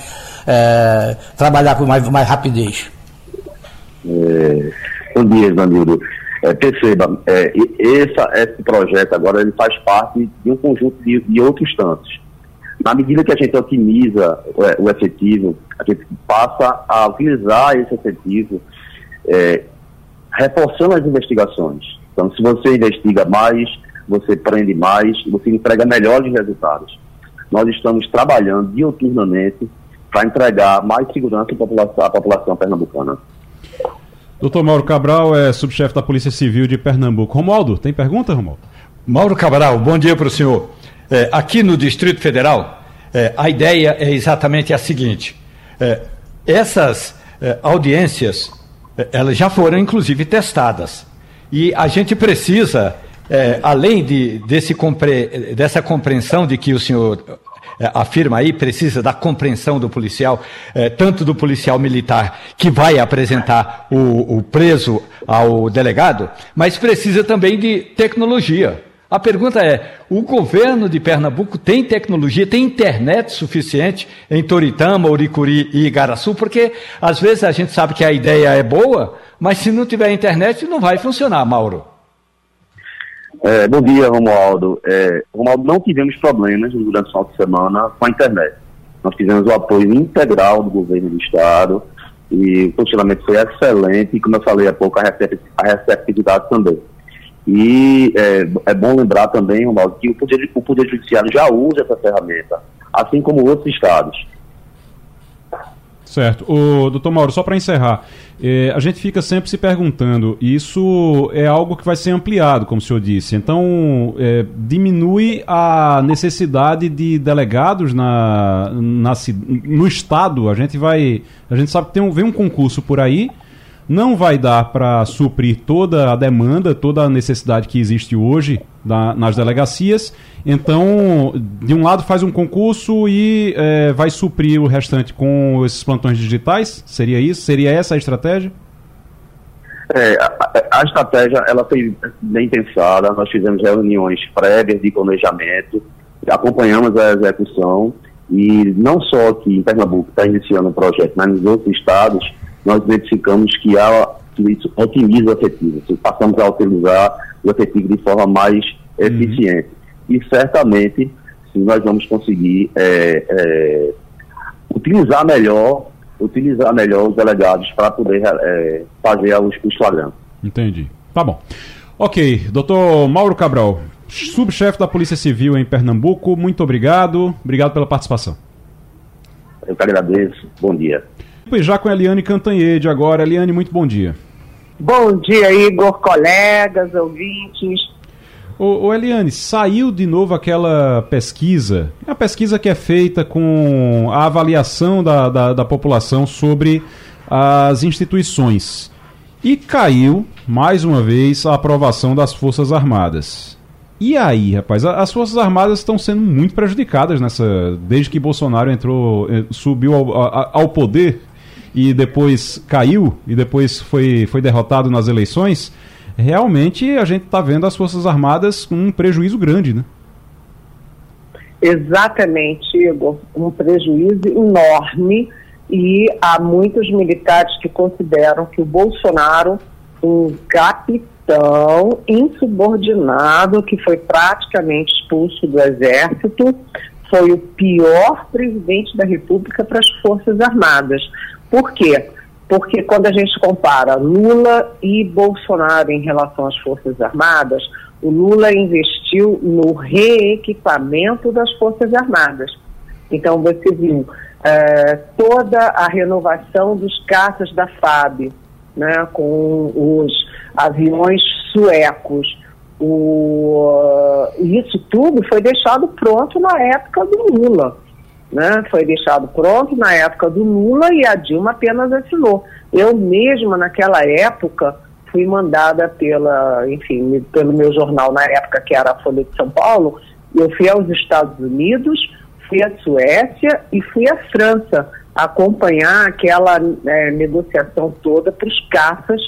é, trabalhar com mais, mais rapidez? É, bom dia, Danilo. É, perceba, é, esse projeto agora ele faz parte de um conjunto de, de outros tantos. Na medida que a gente otimiza é, o efetivo, a gente passa a utilizar esse efetivo é, reforçando as investigações. Então, se você investiga mais, você prende mais, você entrega melhores resultados. Nós estamos trabalhando diuturnamente para entregar mais segurança à população, à população pernambucana. Doutor Mauro Cabral é subchefe da Polícia Civil de Pernambuco. Romualdo, tem pergunta, Romualdo? Mauro Cabral, bom dia para o senhor. É, aqui no Distrito Federal, é, a ideia é exatamente a seguinte: é, essas é, audiências elas já foram inclusive testadas. E a gente precisa, é, além de, desse compre, dessa compreensão de que o senhor é, afirma aí, precisa da compreensão do policial, é, tanto do policial militar que vai apresentar o, o preso ao delegado, mas precisa também de tecnologia. A pergunta é: o governo de Pernambuco tem tecnologia, tem internet suficiente em Toritama, Uricuri e Igaraçu? Porque às vezes a gente sabe que a ideia é boa, mas se não tiver internet não vai funcionar, Mauro. É, bom dia, Romualdo. É, Romualdo, não tivemos problemas durante o final de semana com a internet. Nós tivemos o apoio integral do governo do Estado e o funcionamento foi excelente e, como eu falei há pouco, a receptividade também. E é, é bom lembrar também, Ronaldo, que o poder, o poder Judiciário já usa essa ferramenta, assim como outros estados. Certo. O doutor Mauro, só para encerrar, eh, a gente fica sempre se perguntando, isso é algo que vai ser ampliado, como o senhor disse, então eh, diminui a necessidade de delegados na, na, no Estado, a gente vai, a gente sabe que tem um, vem um concurso por aí, não vai dar para suprir toda a demanda, toda a necessidade que existe hoje da, nas delegacias. Então, de um lado faz um concurso e é, vai suprir o restante com esses plantões digitais? Seria isso? Seria essa a estratégia? É, a, a, estratégia ela foi bem pensada. Nós fizemos reuniões prévias de planejamento, acompanhamos a execução e não só aqui em Pernambuco está iniciando o projeto, mas nos outros estados nós identificamos que, há, que isso otimiza o efetivo, passamos a utilizar o efetivo de forma mais uhum. eficiente. E certamente, sim, nós vamos conseguir é, é, utilizar melhor utilizar melhor os delegados para poder é, fazer os, os flagrantes. Entendi. Tá bom. Ok, doutor Mauro Cabral, subchefe da Polícia Civil em Pernambuco, muito obrigado. Obrigado pela participação. Eu que agradeço. Bom dia. E já com a Eliane Cantanhede agora. Eliane, muito bom dia. Bom dia, Igor, colegas, ouvintes. Ô, ô, Eliane, saiu de novo aquela pesquisa, a pesquisa que é feita com a avaliação da, da, da população sobre as instituições. E caiu, mais uma vez, a aprovação das Forças Armadas. E aí, rapaz, as Forças Armadas estão sendo muito prejudicadas nessa. Desde que Bolsonaro entrou, eh, subiu ao, ao poder e depois caiu e depois foi, foi derrotado nas eleições. Realmente a gente está vendo as Forças Armadas com um prejuízo grande, né? Exatamente, Igor. Um prejuízo enorme e há muitos militares que consideram que o Bolsonaro, um capitão, insubordinado que foi praticamente expulso do exército, foi o pior presidente da República para as Forças Armadas. Por quê? Porque quando a gente compara Lula e Bolsonaro em relação às Forças Armadas, o Lula investiu no reequipamento das Forças Armadas. Então você viu é, toda a renovação dos caças da FAB, né, com os aviões suecos. O, isso tudo foi deixado pronto na época do Lula. Né? Foi deixado pronto na época do Lula e a Dilma apenas assinou. Eu mesma, naquela época, fui mandada pela, enfim, pelo meu jornal na época, que era a Folha de São Paulo, eu fui aos Estados Unidos, fui à Suécia e fui à França acompanhar aquela é, negociação toda para os caças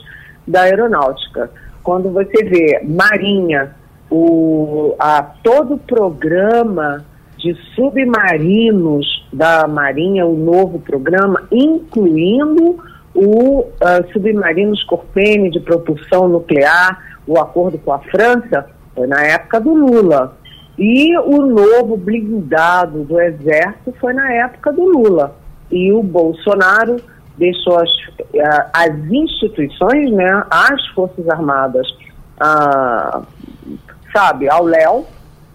da aeronáutica. Quando você vê Marinha, o, a, todo o programa de submarinos da Marinha, o novo programa, incluindo o uh, submarino Scorpene de propulsão nuclear, o acordo com a França, foi na época do Lula. E o novo blindado do Exército foi na época do Lula. E o Bolsonaro deixou as, eh, as instituições, né, as Forças Armadas, ah, sabe, ao léu,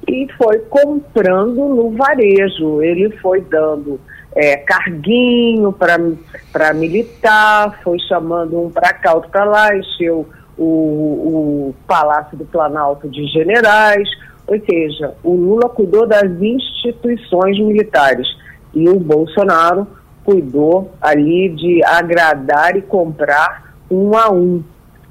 e foi comprando no varejo. Ele foi dando é, carguinho para militar, foi chamando um para cá, outro para lá, encheu o, o Palácio do Planalto de generais. Ou seja, o Lula cuidou das instituições militares e o Bolsonaro cuidou ali de agradar e comprar um a um.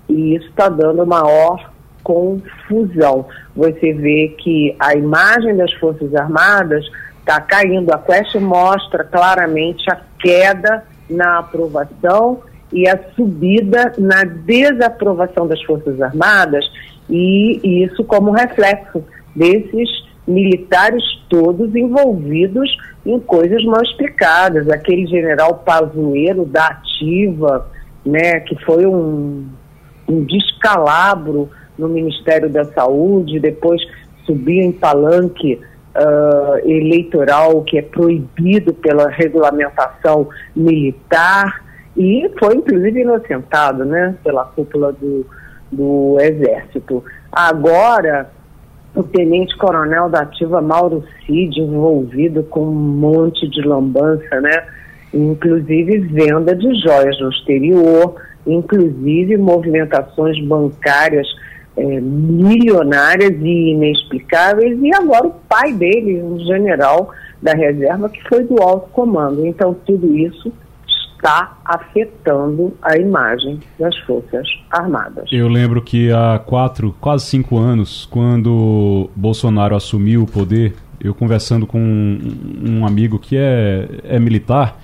E isso está dando maior confusão. Você vê que a imagem das Forças Armadas está caindo. A Quest mostra claramente a queda na aprovação e a subida na desaprovação das Forças Armadas, e isso como reflexo desses militares todos envolvidos em coisas mal explicadas. Aquele general Pazuello da Ativa, né, que foi um, um descalabro no Ministério da Saúde, depois subiu em palanque uh, eleitoral que é proibido pela regulamentação militar e foi inclusive inocentado né, pela cúpula do, do Exército. Agora o tenente-coronel da ativa Mauro Cid envolvido com um monte de lambança, né? Inclusive venda de joias no exterior, inclusive movimentações bancárias é, milionárias e inexplicáveis, e agora o pai dele, um general da reserva, que foi do alto comando. Então, tudo isso está afetando a imagem das Forças Armadas. Eu lembro que há quatro, quase cinco anos, quando Bolsonaro assumiu o poder, eu conversando com um, amigo que é, é militar,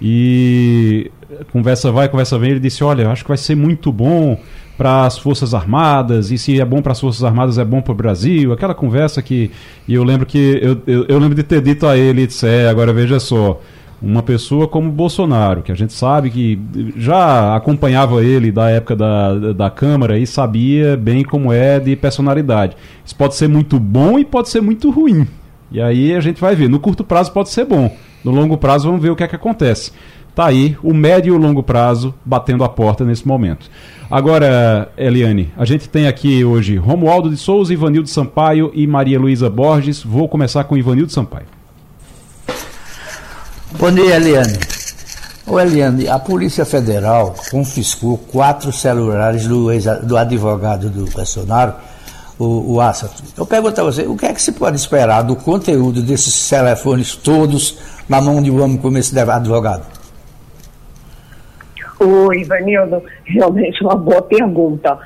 e conversa vai, conversa vem, ele disse: Olha, acho que vai ser muito bom para as Forças Armadas, e se é bom para as Forças Armadas, é bom para o Brasil. Aquela conversa que. E eu lembro que. Eu, eu, eu lembro de ter dito a ele: disse, é, agora veja só uma pessoa como Bolsonaro, que a gente sabe que já acompanhava ele da época da, da Câmara e sabia bem como é de personalidade. Isso pode ser muito bom e pode ser muito ruim. E aí a gente vai ver. No curto prazo pode ser bom. No longo prazo vamos ver o que é que acontece. Tá aí o médio e o longo prazo batendo a porta nesse momento. Agora, Eliane, a gente tem aqui hoje Romualdo de Souza, Ivanildo Sampaio e Maria Luísa Borges. Vou começar com Ivanildo Sampaio. Bom dia, Eliane. Ô, Eliane, a Polícia Federal confiscou quatro celulares do, do advogado do Bolsonaro, o, o Assato. Eu pergunto a você, o que é que se pode esperar do conteúdo desses telefones todos na mão de um homem como esse advogado? O Ivanildo, realmente uma boa pergunta.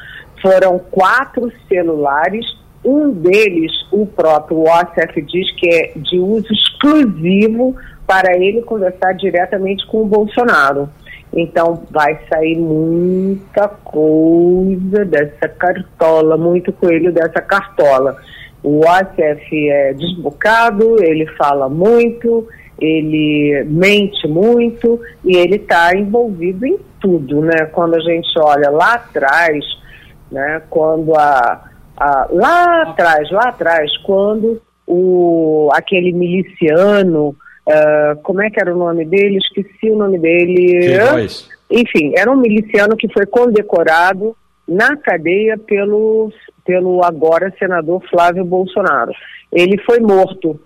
Foram quatro celulares Um deles, o próprio OSF diz que é de uso exclusivo para ele conversar diretamente com o Bolsonaro. Então vai sair muita coisa dessa cartola, muito coelho dessa cartola. O OSF é desbocado, ele fala muito, ele mente muito e ele está envolvido em tudo, né? Quando a gente olha lá atrás, né? Quando a, a lá atrás, lá atrás, quando o aquele miliciano Uh, como é que era o nome dele? Esqueci o nome dele. Enfim, era um miliciano que foi condecorado na cadeia pelo, pelo agora senador Flávio Bolsonaro. Ele foi morto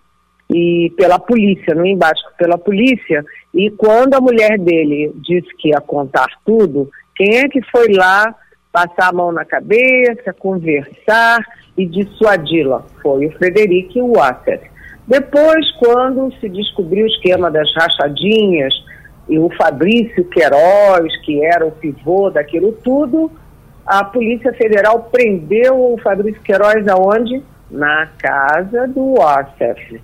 e pela polícia, no embate pela polícia, e quando a mulher dele disse que ia contar tudo, quem é que foi lá passar a mão na cabeça, conversar e dissuadi-la? Foi o Frederico Wasser. Depois, quando se descobriu o esquema das rachadinhas e o Fabrício Queiroz, que era o pivô daquilo tudo, a Polícia Federal prendeu o Fabrício Queiroz aonde? Na casa do Wassef,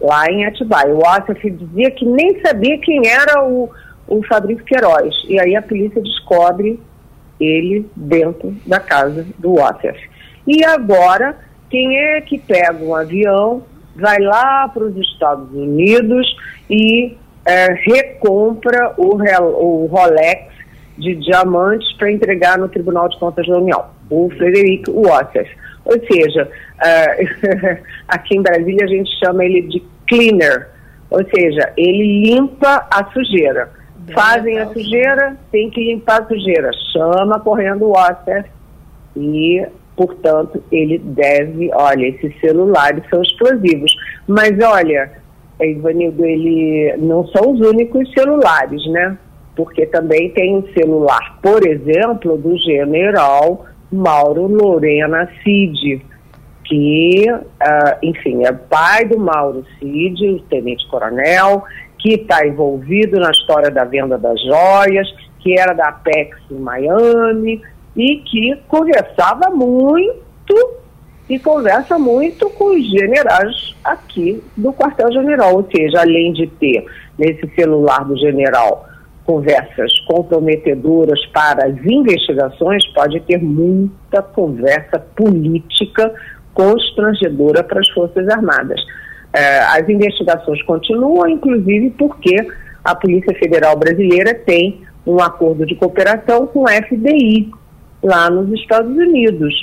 lá em Atibaia. O Wassef dizia que nem sabia quem era o, o Fabrício Queiroz. E aí a polícia descobre ele dentro da casa do Wassef. E agora, quem é que pega um avião vai lá para os Estados Unidos e é, recompra o, o Rolex de diamantes para entregar no Tribunal de Contas da União, o Frederico Wassers. Ou seja, é, aqui em Brasília a gente chama ele de cleaner, ou seja, ele limpa a sujeira. Fazem a sujeira, tem que limpar a sujeira. Chama correndo o Wassers e Portanto, ele deve, olha, esses celulares são explosivos. Mas olha, Ivanildo, ele não são os únicos celulares, né? Porque também tem um celular, por exemplo, do general Mauro Lorena Cid, que, uh, enfim, é pai do Mauro Cid, o tenente-coronel, que está envolvido na história da venda das joias, que era da Apex em Miami, e que conversava muito e conversa muito com os generais aqui do quartel-general, ou seja, além de ter nesse celular do general conversas comprometedoras para as investigações, pode ter muita conversa política constrangedora para as Forças Armadas. É, as investigações continuam, inclusive porque a Polícia Federal Brasileira tem um acordo de cooperação com o FBI, lá nos Estados Unidos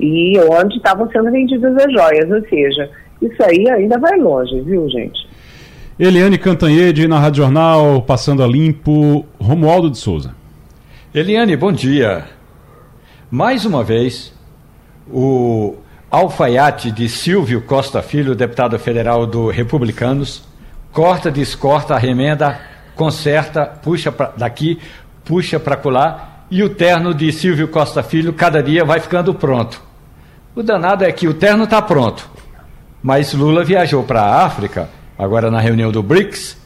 e onde estavam sendo vendidas as joias, ou seja, isso aí ainda vai longe, viu, gente? Eliane Cantanhede na Rádio Jornal, passando a limpo, Romualdo de Souza. Eliane, bom dia. Mais uma vez, o alfaiate de Silvio Costa Filho, deputado federal do Republicanos, corta, descorta, remenda, conserta, puxa pra daqui, puxa para colar e o terno de Silvio Costa Filho cada dia vai ficando pronto. O danado é que o terno está pronto, mas Lula viajou para a África, agora na reunião do BRICS,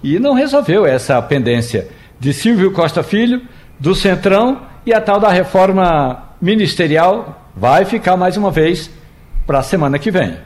e não resolveu essa pendência de Silvio Costa Filho, do Centrão e a tal da reforma ministerial vai ficar mais uma vez para a semana que vem.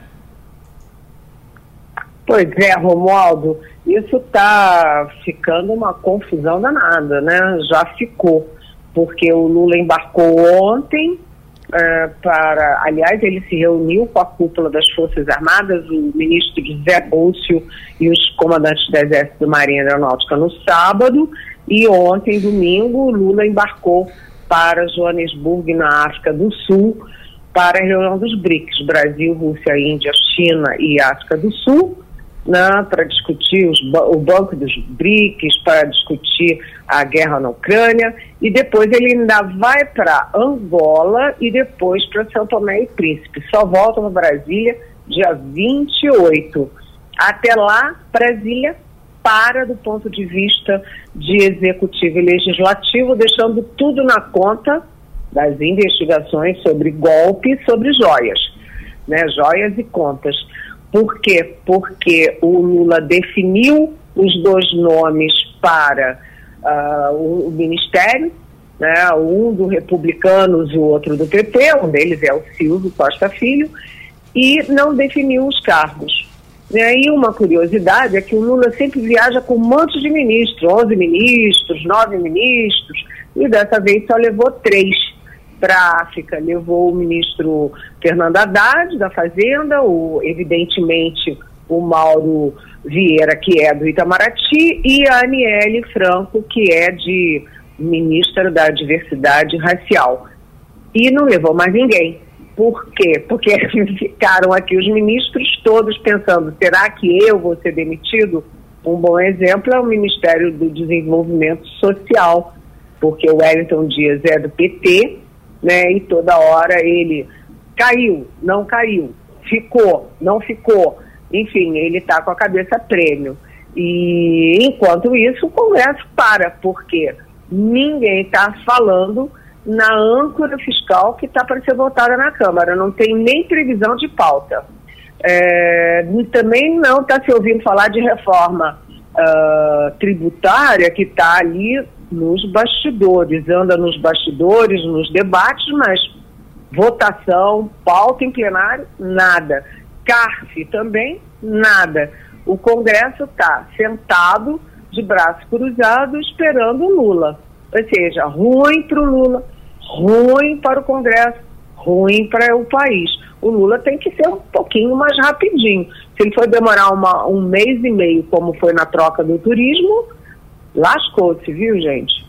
Pois é, Romualdo, isso está ficando uma confusão danada, né? Já ficou porque o Lula embarcou ontem uh, para. Aliás, ele se reuniu com a cúpula das Forças Armadas, o ministro José Búcio e os comandantes do Exército do Marinha Aeronáutica no sábado, e ontem, domingo, o Lula embarcou para Joanesburgo, na África do Sul, para a reunião dos BRICS, Brasil, Rússia, Índia, China e África do Sul, né, para discutir os, o Banco dos BRICS, para discutir a guerra na Ucrânia, e depois ele ainda vai para Angola e depois para São Tomé e Príncipe. Só volta para Brasília dia 28. Até lá, Brasília para do ponto de vista de executivo e legislativo, deixando tudo na conta das investigações sobre golpe sobre joias, né, joias e contas. Por quê? Porque o Lula definiu os dois nomes para uh, o, o, Ministério né, um do Republicanos e o outro do PT, um deles é o Silvio Costa Filho, e não definiu os cargos. E uma curiosidade é que o Lula sempre viaja com um monte de ministros, 11 ministros, 9 ministros, e dessa vez só levou três para a África. Levou o ministro Fernando Haddad, da Fazenda, o, evidentemente o Mauro Vieira, que é do Itamaraty, e a Aniele Franco, que é de ministra da Diversidade Racial. E não levou mais ninguém. Por quê? Porque ficaram aqui os ministros todos pensando: será que eu vou ser demitido? Um bom exemplo é o Ministério do Desenvolvimento Social, porque o Wellington Dias é do PT, né? E toda hora ele caiu, não caiu, ficou, não ficou. Enfim, ele está com a cabeça prêmio. E enquanto isso, o Congresso para, porque ninguém está falando na âncora fiscal que está para ser votada na Câmara. Não tem nem previsão de pauta. É, também não está se ouvindo falar de reforma uh, tributária que está ali nos bastidores, anda nos bastidores, nos debates, mas votação, pauta em plenário, nada. CARF também, nada. O Congresso está sentado, de braço cruzado, esperando o Lula. Ou seja, ruim para o Lula, ruim para o Congresso, ruim para o país. O Lula tem que ser um pouquinho mais rapidinho. Se ele for demorar uma, um mês e meio, como foi na troca do turismo, lascou-se, viu, gente?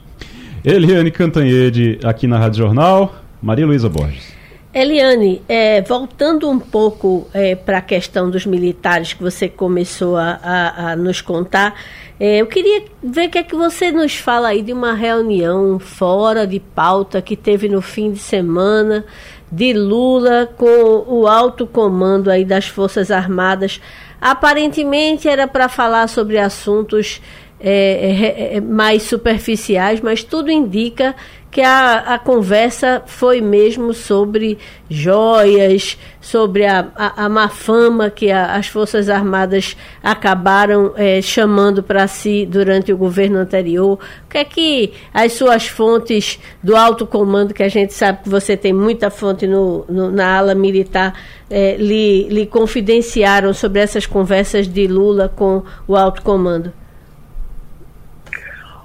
Eliane Cantanhede, aqui na Rádio Jornal. Maria Luísa Borges. Eliane, é, voltando um pouco é, para a questão dos militares que você começou a, a, a nos contar, é, eu queria ver o que é que você nos fala aí de uma reunião fora de pauta que teve no fim de semana de Lula com o alto comando aí das Forças Armadas. Aparentemente era para falar sobre assuntos é, é, é, mais superficiais, mas tudo indica que a, a conversa foi mesmo sobre joias, sobre a, a, a má fama que a, as Forças Armadas acabaram é, chamando para si durante o governo anterior. O que é que as suas fontes do alto comando, que a gente sabe que você tem muita fonte no, no na ala militar, é, lhe, lhe confidenciaram sobre essas conversas de Lula com o alto comando?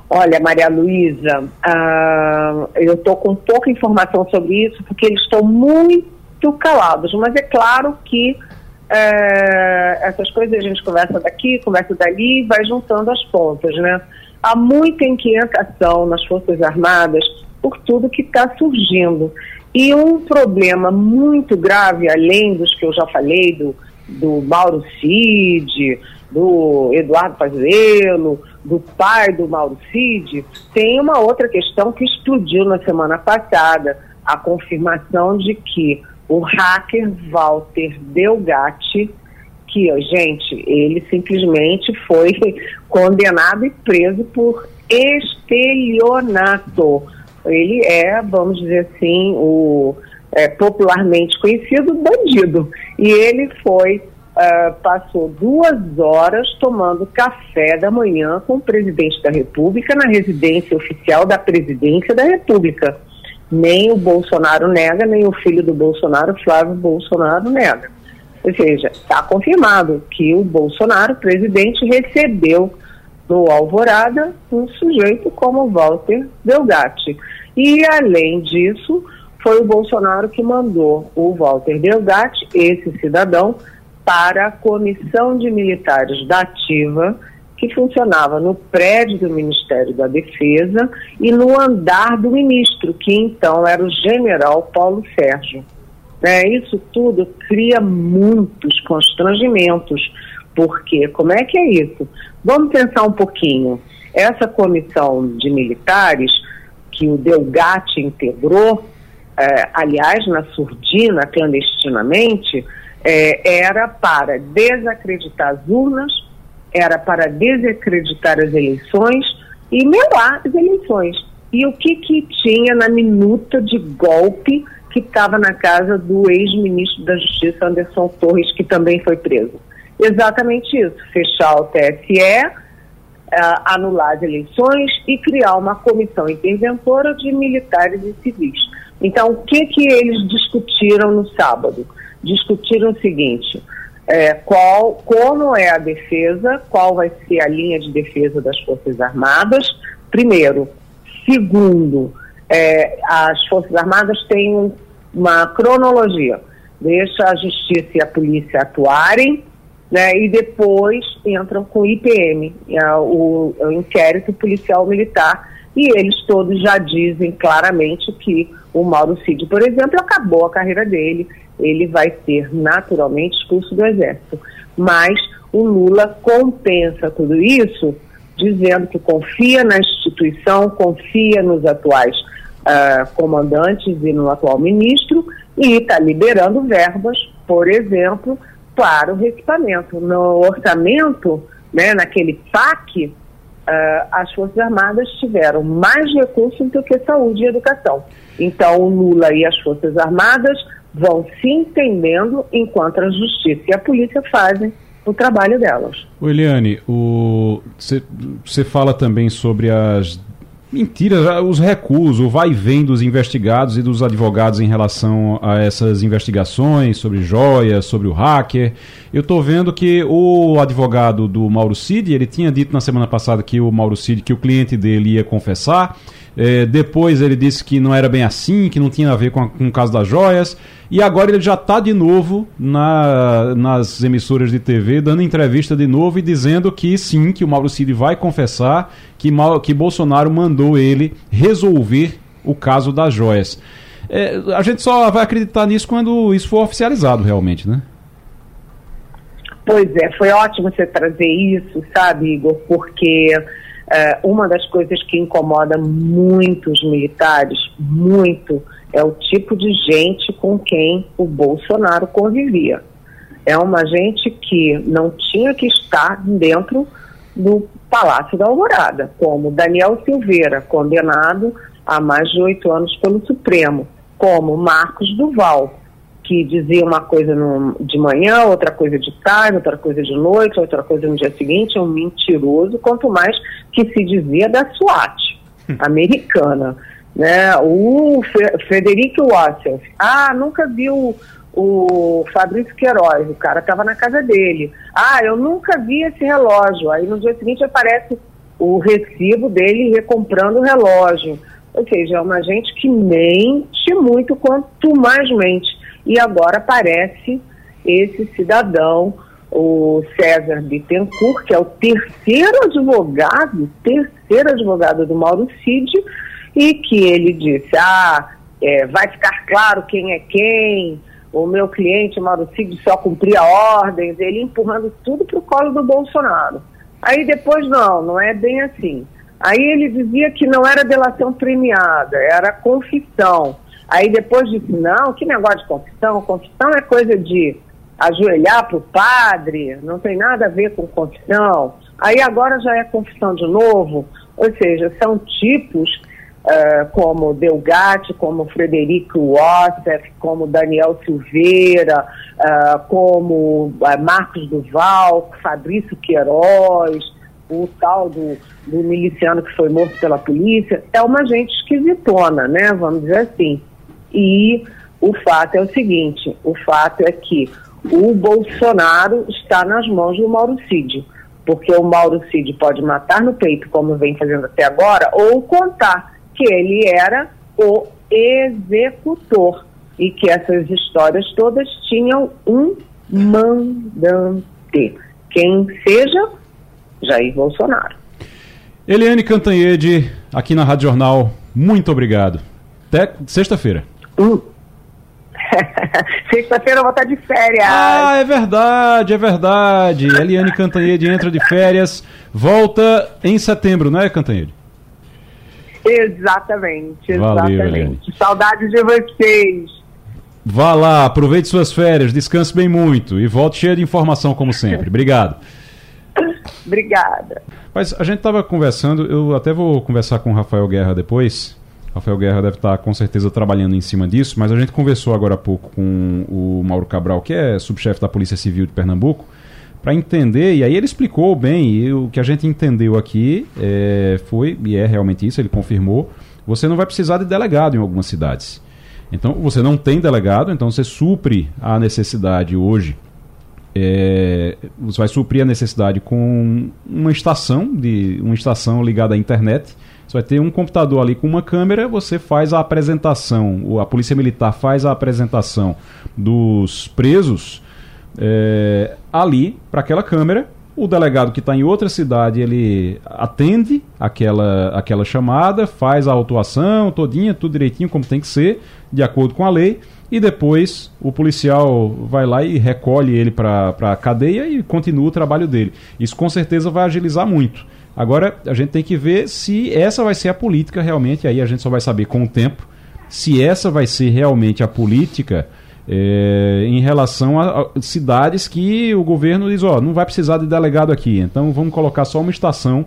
Olha, Maria Luísa, ah, eu estou com pouca informação sobre isso, porque eles estão muito calados, mas é claro que é, essas coisas a gente conversa daqui, conversa dali e vai juntando as pontas, né? Há muita inquietação nas Forças Armadas por tudo que está surgindo. E um problema muito grave, além dos que eu já falei, do, do Mauro Cid, do Eduardo Pazuello, do pai do Mauro Cid, tem uma outra questão que explodiu na semana passada, a confirmação de que o hacker Walter Delgatti, que, gente, ele simplesmente foi condenado e preso por estelionato. Ele é, vamos dizer assim, o é, popularmente conhecido bandido. E ele foi uh, passou duas horas tomando café da manhã com o presidente da República na residência oficial da presidência da República. Nem o Bolsonaro nega, nem o filho do Bolsonaro, Flávio Bolsonaro, nega. Ou seja, está confirmado que o Bolsonaro, presidente, recebeu no Alvorada um sujeito como Walter Delgatti. E, além disso, foi o Bolsonaro que mandou o Walter Delgatti, esse cidadão, para a Comissão de Militares da Ativa, que funcionava no prédio do Ministério da Defesa e no andar do ministro, que então era o general Paulo Sérgio. É, isso tudo cria muitos constrangimentos, porque como é que é isso? Vamos pensar um pouquinho. Essa comissão de militares que o Delgatti integrou, é, aliás, na surdina, clandestinamente, é, era para desacreditar as urnas, era para desacreditar as eleições e melar as eleições. E o que, que tinha na minuta de golpe que estava na casa do ex-ministro da Justiça, Anderson Torres, que também foi preso? Exatamente isso, fechar o TSE, anular as eleições e criar uma comissão interventora de militares e civis. Então, o que, que eles discutiram no sábado? Discutiram o seguinte: é, qual, como é a defesa, qual vai ser a linha de defesa das Forças Armadas, primeiro. Segundo, é, as Forças Armadas têm um, uma cronologia, deixa a Justiça e a Polícia atuarem, né, e depois entram com o IPM, é, o, o inquérito policial militar, e eles todos já dizem claramente que o Mauro Cid, por exemplo, acabou a carreira dele, ele vai ser naturalmente expulso do Exército. Mas o Lula compensa tudo isso dizendo que confia na instituição, confia nos atuais uh, comandantes e no atual ministro e está liberando verbas, por exemplo, para o reequipamento. No orçamento, né, naquele PAC, uh, as Forças Armadas tiveram mais recursos do que saúde e educação. Então, o Lula e as Forças Armadas vão se entendendo enquanto a Justiça e a Polícia fazem o trabalho delas. O Eliane, você fala também sobre as mentiras, os recusos, o vai e vem dos investigados e dos advogados em relação a essas investigações sobre joias, sobre o hacker. Eu estou vendo que o advogado do Mauro Cid, ele tinha dito na semana passada que o Mauro Cid, que o cliente dele ia confessar. É, depois ele disse que não era bem assim, que não tinha a ver com, a, com o caso das joias. E agora ele já está de novo na, nas emissoras de TV, dando entrevista de novo e dizendo que sim, que o Mauro Cid vai confessar que, que Bolsonaro mandou ele resolver o caso das joias. É, a gente só vai acreditar nisso quando isso for oficializado realmente, né? Pois é, foi ótimo você trazer isso, sabe, Igor, porque é, uma das coisas que incomoda muito os militares, muito, é o tipo de gente com quem o Bolsonaro convivia. É uma gente que não tinha que estar dentro do Palácio da Alvorada, como Daniel Silveira, condenado a mais de oito anos pelo Supremo, como Marcos Duval, que dizia uma coisa no, de manhã, outra coisa de tarde, outra coisa de noite, outra coisa no dia seguinte, é um mentiroso, quanto mais que se dizia da SWAT hum. americana. Né? O Frederico Wassef, ah, nunca viu o Fabrício Queiroz, o cara estava na casa dele. Ah, eu nunca vi esse relógio. Aí no dia seguinte aparece o recibo dele recomprando o relógio. Ou seja, é uma gente que mente muito quanto mais mente. E agora aparece esse cidadão, o César Bittencourt, que é o terceiro advogado, terceiro advogado do Mauro Cid, e que ele disse, ah, é, vai ficar claro quem é quem, o meu cliente Mauro Cid só cumpria ordens, ele empurrando tudo para o colo do Bolsonaro. Aí depois, não, não é bem assim. Aí ele dizia que não era delação premiada, era confissão. Aí depois disse, não, que negócio de confissão? Confissão é coisa de ajoelhar para o padre, não tem nada a ver com confissão. Aí agora já é confissão de novo. Ou seja, são tipos uh, como Delgatti, como Frederico Wassef, como Daniel Silveira, uh, como uh, Marcos Duval, Fabrício Queiroz, o tal do, do miliciano que foi morto pela polícia. É uma gente esquisitona, né? Vamos dizer assim. E o fato é o seguinte: o fato é que o Bolsonaro está nas mãos do Mauro Cid. Porque o Mauro Cid pode matar no peito, como vem fazendo até agora, ou contar que ele era o executor e que essas histórias todas tinham um mandante. Quem seja Jair Bolsonaro. Eliane Cantanhede, aqui na Rádio Jornal, muito obrigado. Até sexta-feira. Hum. Sexta-feira eu vou estar de férias. Ah, é verdade, é verdade. Eliane Cantanhede entra de férias, volta em setembro, não é, Cantanhede? Exatamente, exatamente. Valeu, Saudades de vocês. Vá lá, aproveite suas férias, descanse bem muito e volte cheio de informação como sempre. Obrigado. Obrigada. Mas a gente estava conversando, eu até vou conversar com o Rafael Guerra depois. Rafael Guerra deve estar com certeza trabalhando em cima disso, mas a gente conversou agora há pouco com o Mauro Cabral, que é subchefe da Polícia Civil de Pernambuco, para entender, e aí ele explicou bem, e o que a gente entendeu aqui é, foi, e é realmente isso, ele confirmou, você não vai precisar de delegado em algumas cidades. Então, você não tem delegado, então você supre a necessidade hoje é, você vai suprir a necessidade com uma estação de uma estação ligada à internet. Você vai ter um computador ali com uma câmera, você faz a apresentação, a polícia militar faz a apresentação dos presos é, ali para aquela câmera. O delegado que está em outra cidade ele atende aquela, aquela chamada, faz a autuação todinha, tudo direitinho como tem que ser, de acordo com a lei e depois o policial vai lá e recolhe ele para a cadeia e continua o trabalho dele. Isso com certeza vai agilizar muito. Agora a gente tem que ver se essa vai ser a política realmente, aí a gente só vai saber com o tempo se essa vai ser realmente a política é, em relação a, a, cidades que o governo diz, ó, não vai precisar de delegado aqui, então vamos colocar só uma estação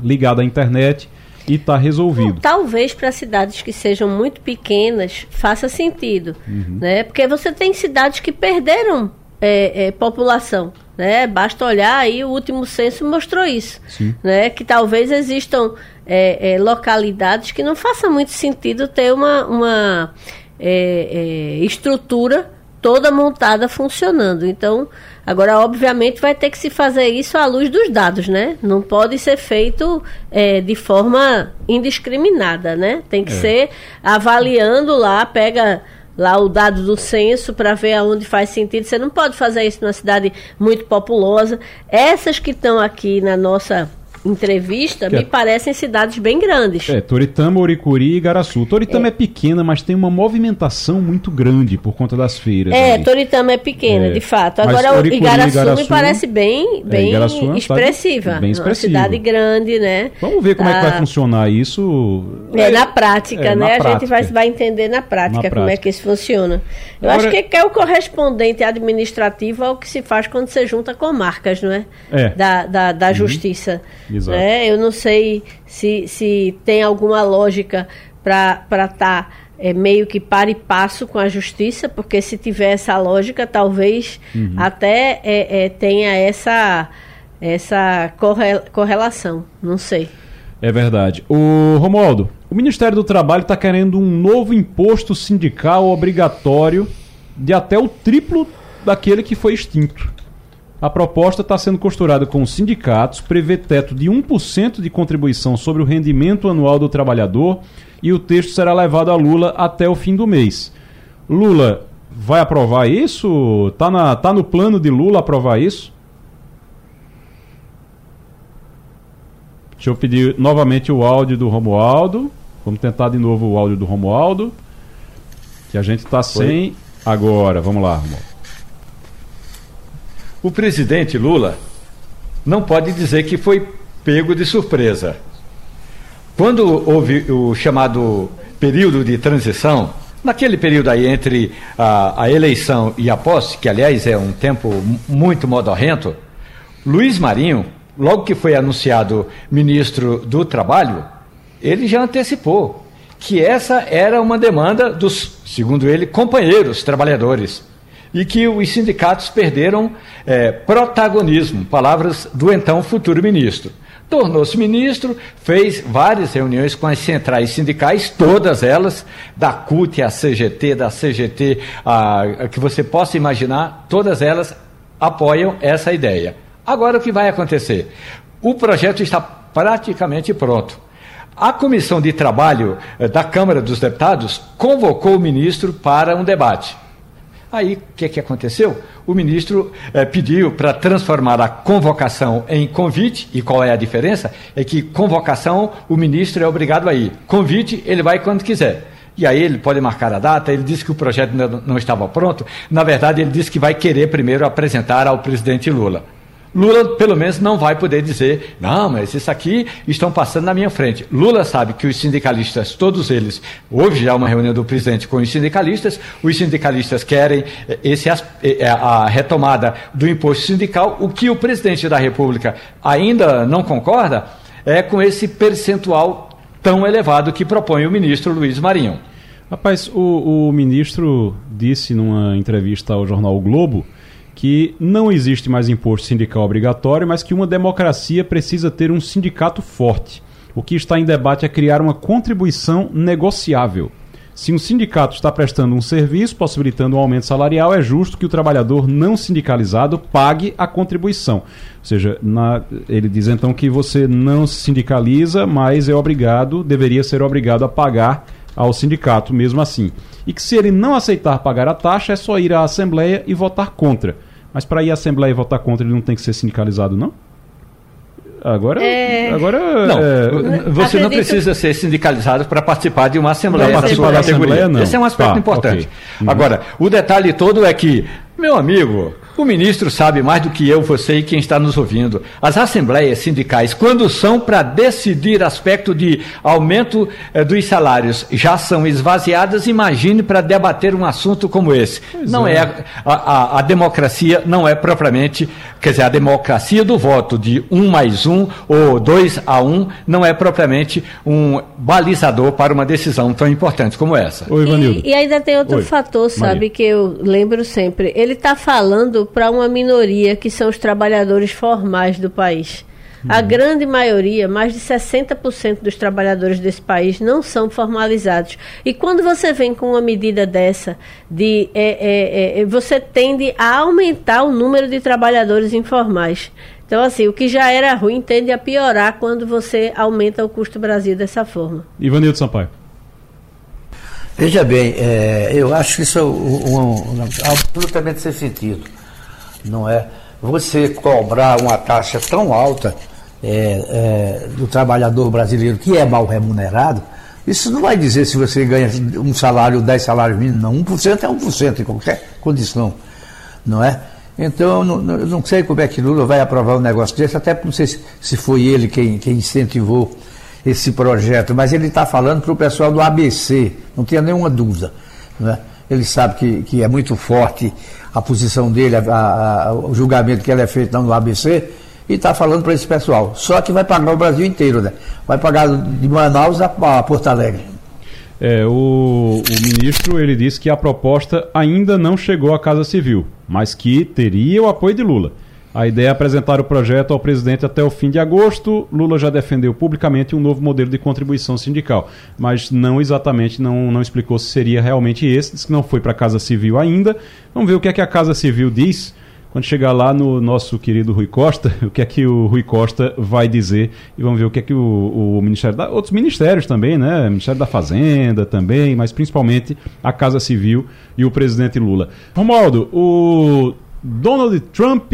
ligada à internet e está resolvido. Talvez para cidades que sejam muito pequenas faça sentido, uhum. né? Porque você tem cidades que perderam é, é, população, né? Basta olhar aí o último censo mostrou isso, Sim. né? Que talvez existam é, é localidades que não faça muito sentido ter uma, uma é, é, estrutura toda montada funcionando. Então Agora, obviamente, vai ter que se fazer isso à luz dos dados, né? Não pode ser feito é, de forma indiscriminada, né? Tem que é. ser avaliando lá, pega lá o dado do censo para ver aonde faz sentido. Você não pode fazer isso numa cidade muito populosa. Essas que estão aqui na nossa entrevista, que me é... parecem cidades bem grandes. É, Toritama, Oricuri e Igaraçu. Toritama é. é. pequena, mas tem uma movimentação muito grande por conta das feiras. É, ali. Toritama é pequena, é. de fato. Agora, Oricuri, Igaraçu, Igaraçu, me parece bem, é, bem é, expressiva. Bem expressiva. Uma cidade grande, né? Vamos ver como é que vai ah. funcionar isso. É, na prática, né? Na a prática. gente vai, vai entender na prática na como prática. é que isso funciona. Eu Agora... acho que é o correspondente administrativo ao que se faz quando você junta com marcas, não é? É. Da, da, da uhum. justiça. Exato. Né? Eu não sei se, se tem alguma lógica para estar tá, é, meio que para e passo com a justiça, porque se tiver essa lógica, talvez uhum. até é, é, tenha essa, essa correlação. Não sei. É verdade. O Romualdo, o Ministério do Trabalho está querendo um novo imposto sindical obrigatório de até o triplo daquele que foi extinto. A proposta está sendo costurada com os sindicatos, prevê teto de 1% de contribuição sobre o rendimento anual do trabalhador e o texto será levado a Lula até o fim do mês. Lula vai aprovar isso? Está na, tá no plano de Lula aprovar isso? Deixa eu pedir novamente o áudio do Romualdo. Vamos tentar de novo o áudio do Romualdo. Que a gente está sem agora. Vamos lá, Romualdo. O presidente Lula não pode dizer que foi pego de surpresa. Quando houve o chamado período de transição, naquele período aí entre a, a eleição e a posse, que aliás é um tempo muito modorrento, Luiz Marinho, logo que foi anunciado ministro do Trabalho, ele já antecipou que essa era uma demanda dos, segundo ele, companheiros trabalhadores e que os sindicatos perderam é, protagonismo, palavras do então futuro ministro. Tornou-se ministro, fez várias reuniões com as centrais sindicais, todas elas, da CUT à CGT, da CGT, a, a que você possa imaginar, todas elas apoiam essa ideia. Agora o que vai acontecer? O projeto está praticamente pronto. A Comissão de Trabalho eh, da Câmara dos Deputados convocou o ministro para um debate. Aí, o que, que aconteceu? O ministro eh, pediu para transformar a convocação em convite, e qual é a diferença? É que convocação, o ministro é obrigado a ir. Convite, ele vai quando quiser. E aí ele pode marcar a data, ele disse que o projeto não estava pronto. Na verdade, ele disse que vai querer primeiro apresentar ao presidente Lula. Lula, pelo menos, não vai poder dizer, não, mas isso aqui estão passando na minha frente. Lula sabe que os sindicalistas, todos eles, houve já uma reunião do presidente com os sindicalistas, os sindicalistas querem esse, a retomada do imposto sindical, o que o presidente da República ainda não concorda é com esse percentual tão elevado que propõe o ministro Luiz Marinho. Rapaz, o, o ministro disse numa entrevista ao jornal o Globo que não existe mais imposto sindical obrigatório, mas que uma democracia precisa ter um sindicato forte. O que está em debate é criar uma contribuição negociável. Se um sindicato está prestando um serviço possibilitando um aumento salarial, é justo que o trabalhador não sindicalizado pague a contribuição. Ou seja, na, ele diz então que você não se sindicaliza, mas é obrigado, deveria ser obrigado a pagar ao sindicato mesmo assim. E que se ele não aceitar pagar a taxa, é só ir à Assembleia e votar contra. Mas para ir à Assembleia e votar contra, ele não tem que ser sindicalizado, não? Agora, é... agora não, é... você Acredito... não precisa ser sindicalizado para participar de uma assembleia. Para participar da assembleia, não. Esse é um aspecto tá, importante. Okay. Uhum. Agora, o detalhe todo é que, meu amigo, o ministro sabe mais do que eu, você e quem está nos ouvindo. As assembleias sindicais, quando são para decidir aspecto de aumento eh, dos salários, já são esvaziadas, imagine para debater um assunto como esse. Pois não é, é a, a, a, democracia não é propriamente, quer dizer, a democracia do voto de um mais um ou dois a um não é propriamente um balizador para uma decisão tão importante como essa. Oi, E, e ainda tem outro Oi. fator, sabe, Maria. que eu lembro sempre. Ele está falando para uma minoria que são os trabalhadores formais do país. Uhum. A grande maioria, mais de 60% dos trabalhadores desse país não são formalizados. E quando você vem com uma medida dessa, de, é, é, é, você tende a aumentar o número de trabalhadores informais. Então, assim, o que já era ruim tende a piorar quando você aumenta o custo Brasil dessa forma. Ivanildo Sampaio. Veja bem, é, eu acho que isso é um, um, um, absolutamente sem sentido não é? Você cobrar uma taxa tão alta é, é, do trabalhador brasileiro que é mal remunerado, isso não vai dizer se você ganha um salário, 10 salários mínimos, não. 1% é 1% em qualquer condição, não é? Então, não, não sei como é que Lula vai aprovar um negócio desse, até não sei se, se foi ele quem, quem incentivou esse projeto, mas ele está falando para o pessoal do ABC, não tenha nenhuma dúvida. Não é? Ele sabe que, que é muito forte a posição dele, a, a, o julgamento que ele é feito no ABC, e está falando para esse pessoal. Só que vai pagar o Brasil inteiro, né? Vai pagar de Manaus a, a Porto Alegre. É, o, o, ministro ele disse que a proposta ainda não chegou à Casa Civil, mas que teria o apoio de Lula. A ideia é apresentar o projeto ao presidente até o fim de agosto. Lula já defendeu publicamente um novo modelo de contribuição sindical, mas não exatamente, não, não explicou se seria realmente esse. Disse que não foi para a Casa Civil ainda. Vamos ver o que é que a Casa Civil diz quando chegar lá no nosso querido Rui Costa, o que é que o Rui Costa vai dizer e vamos ver o que é que o, o Ministério da outros ministérios também, né? Ministério da Fazenda também, mas principalmente a Casa Civil e o presidente Lula. Romualdo, o Donald Trump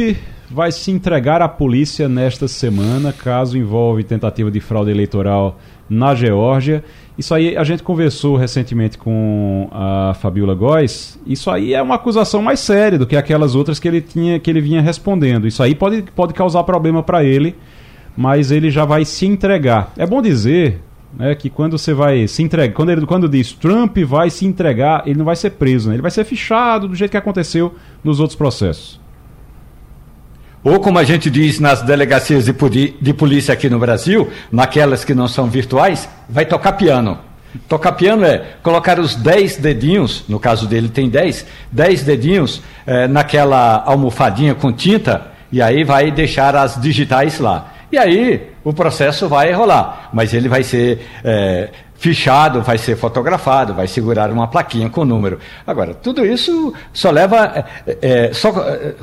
vai se entregar à polícia nesta semana, caso envolve tentativa de fraude eleitoral na Geórgia. Isso aí a gente conversou recentemente com a Fabiola Góes. Isso aí é uma acusação mais séria do que aquelas outras que ele tinha que ele vinha respondendo. Isso aí pode, pode causar problema para ele, mas ele já vai se entregar. É bom dizer né, que quando você vai se entregar, quando ele quando diz Trump vai se entregar, ele não vai ser preso, né? ele vai ser fichado do jeito que aconteceu nos outros processos. Ou como a gente diz nas delegacias de, de polícia aqui no Brasil, naquelas que não são virtuais, vai tocar piano. Tocar piano é colocar os 10 dedinhos, no caso dele tem 10, 10 dedinhos é, naquela almofadinha com tinta, e aí vai deixar as digitais lá. E aí o processo vai rolar, mas ele vai ser é, fichado, vai ser fotografado, vai segurar uma plaquinha com o número. Agora, tudo isso só leva, é, é, só,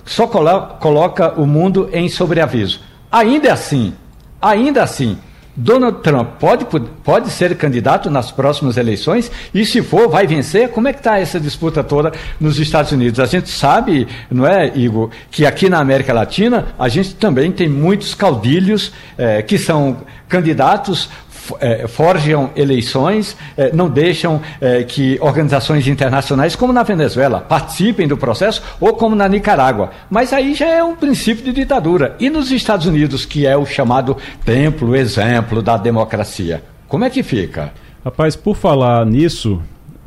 só coloca o mundo em sobreaviso. Ainda assim, ainda assim, Donald Trump pode, pode ser candidato nas próximas eleições e, se for, vai vencer? Como é que está essa disputa toda nos Estados Unidos? A gente sabe, não é, Igor, que aqui na América Latina a gente também tem muitos caudilhos é, que são candidatos é, forjam eleições, é, não deixam é, que organizações internacionais, como na Venezuela, participem do processo, ou como na Nicarágua. Mas aí já é um princípio de ditadura. E nos Estados Unidos, que é o chamado templo, exemplo da democracia, como é que fica? Rapaz, por falar nisso,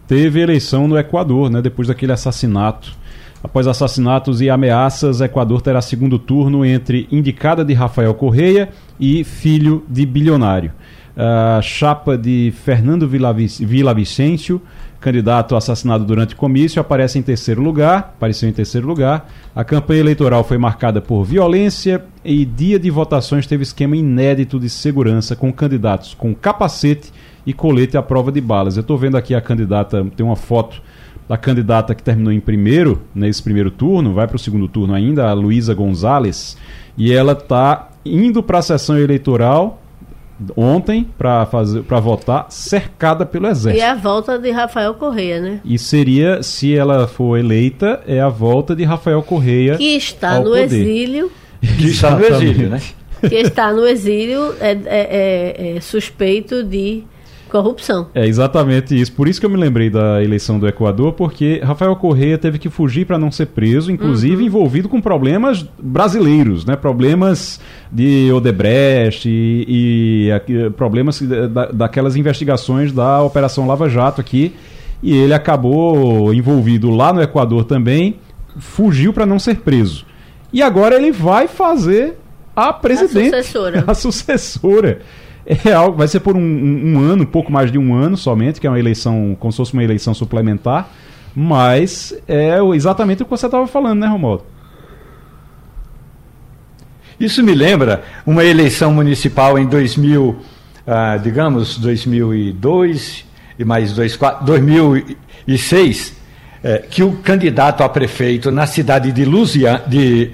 teve eleição no Equador, né, depois daquele assassinato. Após assassinatos e ameaças, Equador terá segundo turno entre indicada de Rafael Correia e filho de bilionário a chapa de Fernando Vilavicêncio candidato assassinado durante comício, aparece em terceiro lugar, apareceu em terceiro lugar. A campanha eleitoral foi marcada por violência e dia de votações teve esquema inédito de segurança com candidatos com capacete e colete à prova de balas. Eu estou vendo aqui a candidata, tem uma foto da candidata que terminou em primeiro, nesse primeiro turno, vai para o segundo turno ainda, a Luísa Gonzalez, e ela está indo para a sessão eleitoral ontem para fazer para votar cercada pelo exército. E a volta de Rafael Correia, né? E seria, se ela for eleita, é a volta de Rafael Correia que está no poder. exílio. Que está no exílio, né? Que está no exílio é, é, é, é suspeito de corrupção. É exatamente isso. Por isso que eu me lembrei da eleição do Equador, porque Rafael Correia teve que fugir para não ser preso, inclusive uhum. envolvido com problemas brasileiros, né? Problemas de Odebrecht e, e problemas da, daquelas investigações da Operação Lava Jato aqui. E ele acabou envolvido lá no Equador também, fugiu para não ser preso. E agora ele vai fazer a presidente. A sucessora. A sucessora. É algo, vai ser por um, um, um, ano, um pouco mais de um ano somente, que é uma eleição, como se fosse uma eleição suplementar, mas é exatamente o que você estava falando, né, Romualdo? Isso me lembra uma eleição municipal em 2000, ah, digamos, 2002 e mais dois, 2006, é, que o candidato a prefeito na cidade de, Luzia, de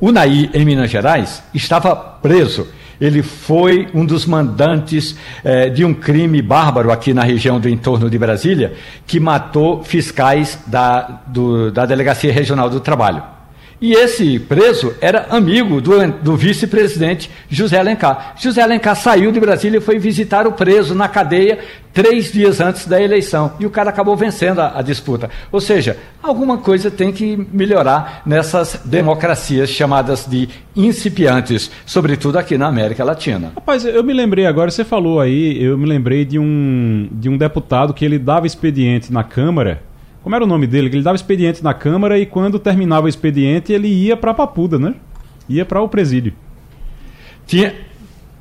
Unai, em Minas Gerais, estava preso ele foi um dos mandantes eh, de um crime bárbaro aqui na região do entorno de Brasília, que matou fiscais da, do, da Delegacia Regional do Trabalho. E esse preso era amigo do, do vice-presidente José Alencar. José Alencar saiu de Brasília e foi visitar o preso na cadeia três dias antes da eleição. E o cara acabou vencendo a, a disputa. Ou seja, alguma coisa tem que melhorar nessas democracias chamadas de incipiantes, sobretudo aqui na América Latina. Rapaz, eu me lembrei agora, você falou aí, eu me lembrei de um, de um deputado que ele dava expediente na Câmara como era o nome dele? Ele dava expediente na Câmara e quando terminava o expediente ele ia para Papuda, né? Ia para o presídio. Tinha,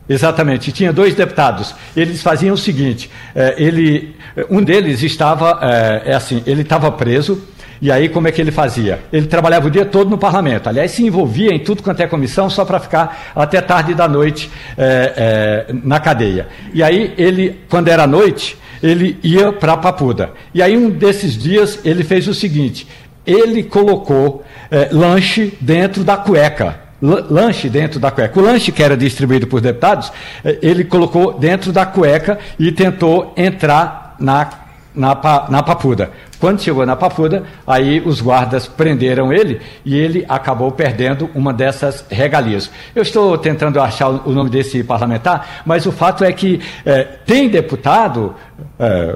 Exatamente, tinha dois deputados. Eles faziam o seguinte: é, ele, um deles estava, é, é assim, ele estava preso. E aí, como é que ele fazia? Ele trabalhava o dia todo no parlamento. Aliás, se envolvia em tudo quanto é comissão, só para ficar até tarde da noite é, é, na cadeia. E aí, ele, quando era noite, ele ia para Papuda. E aí, um desses dias, ele fez o seguinte: ele colocou é, lanche dentro da cueca. Lanche dentro da cueca. O lanche que era distribuído por deputados, é, ele colocou dentro da cueca e tentou entrar na, na, na Papuda. Quando chegou na Papuda, aí os guardas prenderam ele e ele acabou perdendo uma dessas regalias. Eu estou tentando achar o nome desse parlamentar, mas o fato é que é, tem deputado. É,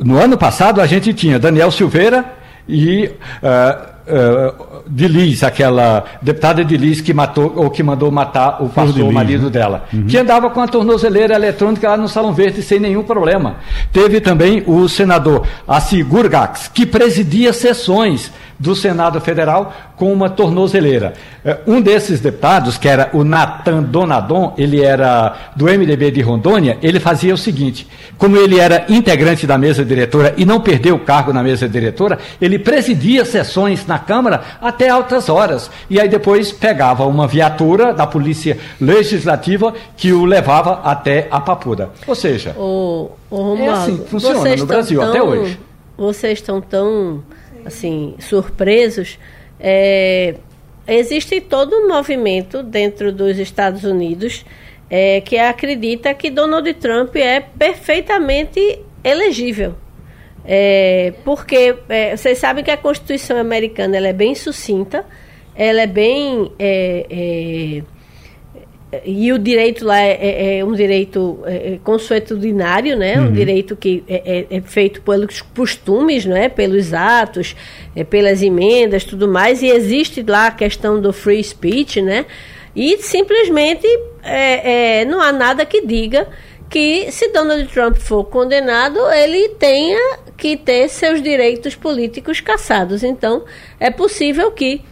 no ano passado a gente tinha Daniel Silveira e. É, uh, de Liz, aquela deputada de Liz que matou ou que mandou matar o pastor, o marido né? dela, uhum. que andava com a tornozeleira eletrônica lá no Salão Verde sem nenhum problema. Teve também o senador Assi Gurgax, que presidia sessões do Senado Federal com uma tornozeleira. É, um desses deputados, que era o Natan Donadon, ele era do MDB de Rondônia, ele fazia o seguinte: como ele era integrante da mesa diretora e não perdeu o cargo na mesa diretora, ele presidia sessões na Câmara até altas horas. E aí depois pegava uma viatura da Polícia Legislativa que o levava até a Papuda. Ou seja, Romualdo, é assim que funciona no Brasil tão, até hoje. Vocês estão tão assim, surpresos, é, existe todo um movimento dentro dos Estados Unidos é, que acredita que Donald Trump é perfeitamente elegível. É, porque é, vocês sabem que a Constituição americana ela é bem sucinta, ela é bem é, é, e o direito lá é, é, é um direito consuetudinário, né? Uhum. Um direito que é, feito pelos costumes, né? Pelos atos, pelas emendas, tudo mais. E existe lá a questão do free speech, né? E simplesmente não há nada que diga que se Donald Trump for condenado, ele tenha que ter seus direitos políticos cassados. Então, é possível que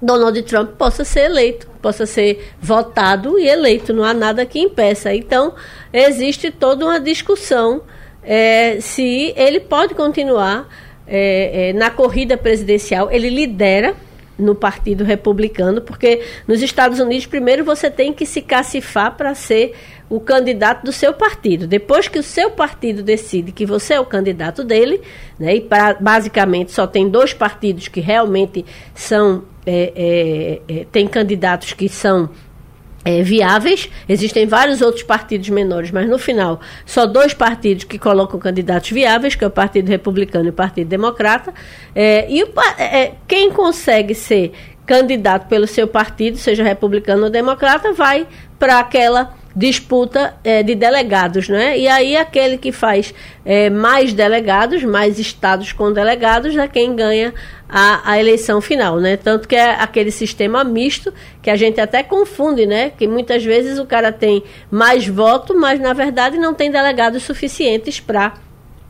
Donald Trump possa ser eleito, possa ser votado e eleito. Não há nada que impeça. Então, existe toda uma discussão é, se ele pode continuar é, é, na corrida presidencial. Ele lidera no Partido Republicano, porque nos Estados Unidos, primeiro você tem que se cacifar para ser o candidato do seu partido. Depois que o seu partido decide que você é o candidato dele, né, e pra, basicamente só tem dois partidos que realmente são. É, é, é, tem candidatos que são é, viáveis. Existem vários outros partidos menores, mas no final, só dois partidos que colocam candidatos viáveis, que é o Partido Republicano e o Partido Democrata. É, e o, é, quem consegue ser candidato pelo seu partido, seja republicano ou democrata, vai para aquela disputa é, de delegados, né? E aí aquele que faz é, mais delegados, mais estados com delegados, é quem ganha a, a, eleição final, né? Tanto que é aquele sistema misto que a gente até confunde, né? Que muitas vezes o cara tem mais voto, mas na verdade não tem delegados suficientes para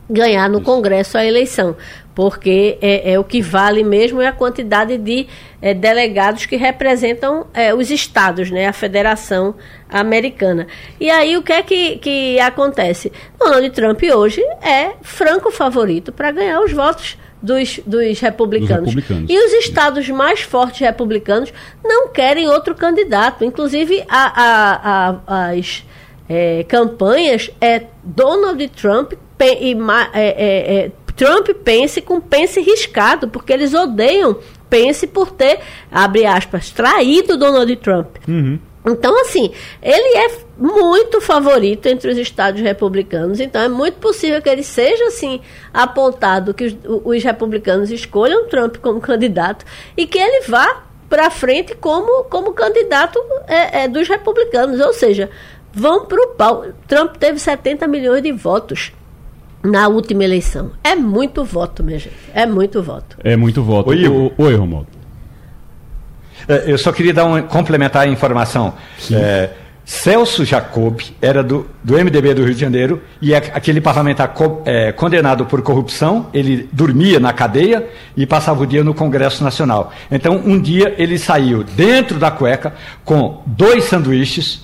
ganhar no Congresso a eleição porque é, é, o que vale mesmo é a quantidade de é, delegados que representam é, os estados, né, a Federação Americana. E aí o que é que, que acontece? Donald Trump hoje é franco favorito para ganhar os votos dos, dos, republicanos. dos, republicanos. E os estados mais fortes republicanos não querem outro candidato. Inclusive, a, a, a, as é, campanhas é Donald Trump e, é, é, Trump pense com pense riscado, porque eles odeiam pense por ter, abre aspas, traído Donald Trump. Uhum. Então, assim, ele é muito favorito entre os estados republicanos, então é muito possível que ele seja, assim, apontado, que os, os republicanos escolham Trump como candidato e que ele vá para frente como, como candidato é, é, dos republicanos, ou seja, vão para o pau. Trump teve 70 milhões de votos na última eleição. É muito voto, minha gente. É muito voto. É muito voto. Oi, o, Oi Romualdo. É, eu só queria dar um, complementar a informação. É, Celso Jacob era do, do MDB do Rio de Janeiro e é aquele parlamentar co, é, condenado por corrupção, ele dormia na cadeia e passava o dia no Congresso Nacional. Então, um dia ele saiu dentro da cueca com dois sanduíches,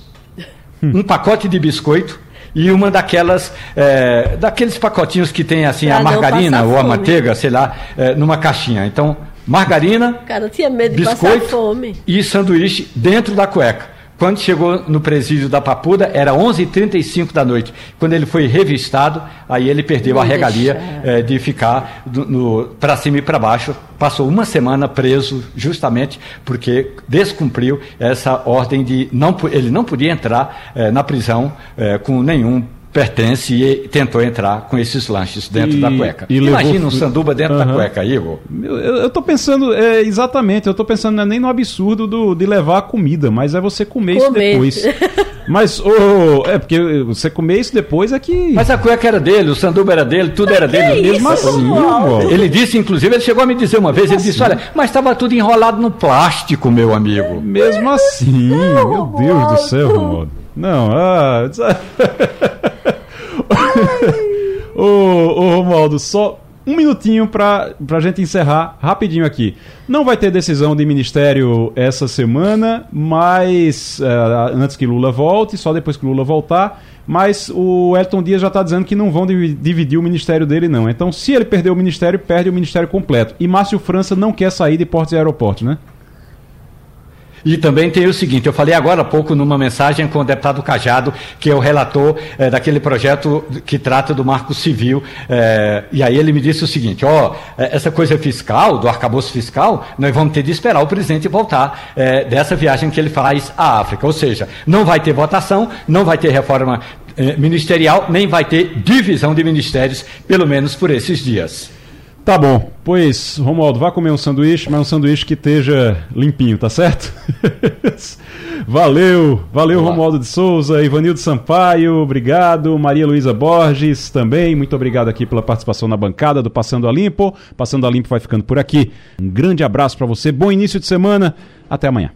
um pacote de biscoito e uma daquelas, é, daqueles pacotinhos que tem assim pra a margarina ou a manteiga, sei lá, é, numa caixinha. Então, margarina, Cara, tinha medo de biscoito e sanduíche dentro da cueca. Quando chegou no presídio da Papuda, era 11h35 da noite. Quando ele foi revistado, aí ele perdeu Não a regalia é, de ficar para cima e para baixo. Passou uma semana preso, justamente porque descumpriu essa ordem de. não Ele não podia entrar é, na prisão é, com nenhum pertence e tentou entrar com esses lanches dentro e, da cueca. Imagina levou... um sanduba dentro uhum. da cueca, Igor. Eu, tô pensando, é, exatamente, eu tô pensando não é nem no absurdo do, de levar a comida, mas é você comer, comer. isso depois. mas, oh, é porque você comer isso depois é que... Mas a cueca era dele, o sanduba era dele, tudo era dele. Mesmo assim, Ele disse, inclusive, ele chegou a me dizer uma vez, ele assim? disse, olha, mas estava tudo enrolado no plástico, meu amigo. Mesmo assim, meu Deus do céu, Romualdo. Não, ah... ô, ô Romualdo, só um minutinho para a gente encerrar rapidinho aqui. Não vai ter decisão de ministério essa semana, mas uh, antes que Lula volte, só depois que Lula voltar. Mas o Elton Dias já está dizendo que não vão dividir o ministério dele, não. Então, se ele perder o ministério, perde o ministério completo. E Márcio França não quer sair de portos e aeroportos, né? E também tem o seguinte, eu falei agora há pouco numa mensagem com o deputado Cajado, que é o relator é, daquele projeto que trata do marco civil, é, e aí ele me disse o seguinte, ó, oh, essa coisa fiscal, do arcabouço fiscal, nós vamos ter de esperar o presidente voltar é, dessa viagem que ele faz à África, ou seja, não vai ter votação, não vai ter reforma ministerial, nem vai ter divisão de ministérios, pelo menos por esses dias. Tá bom. Pois, Romualdo, vá comer um sanduíche, mas um sanduíche que esteja limpinho, tá certo? valeu, valeu Olá. Romualdo de Souza, Ivanildo Sampaio, obrigado, Maria Luísa Borges também, muito obrigado aqui pela participação na bancada do Passando a Limpo. Passando a Limpo vai ficando por aqui. Um grande abraço para você, bom início de semana, até amanhã.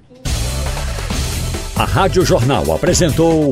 A Rádio Jornal apresentou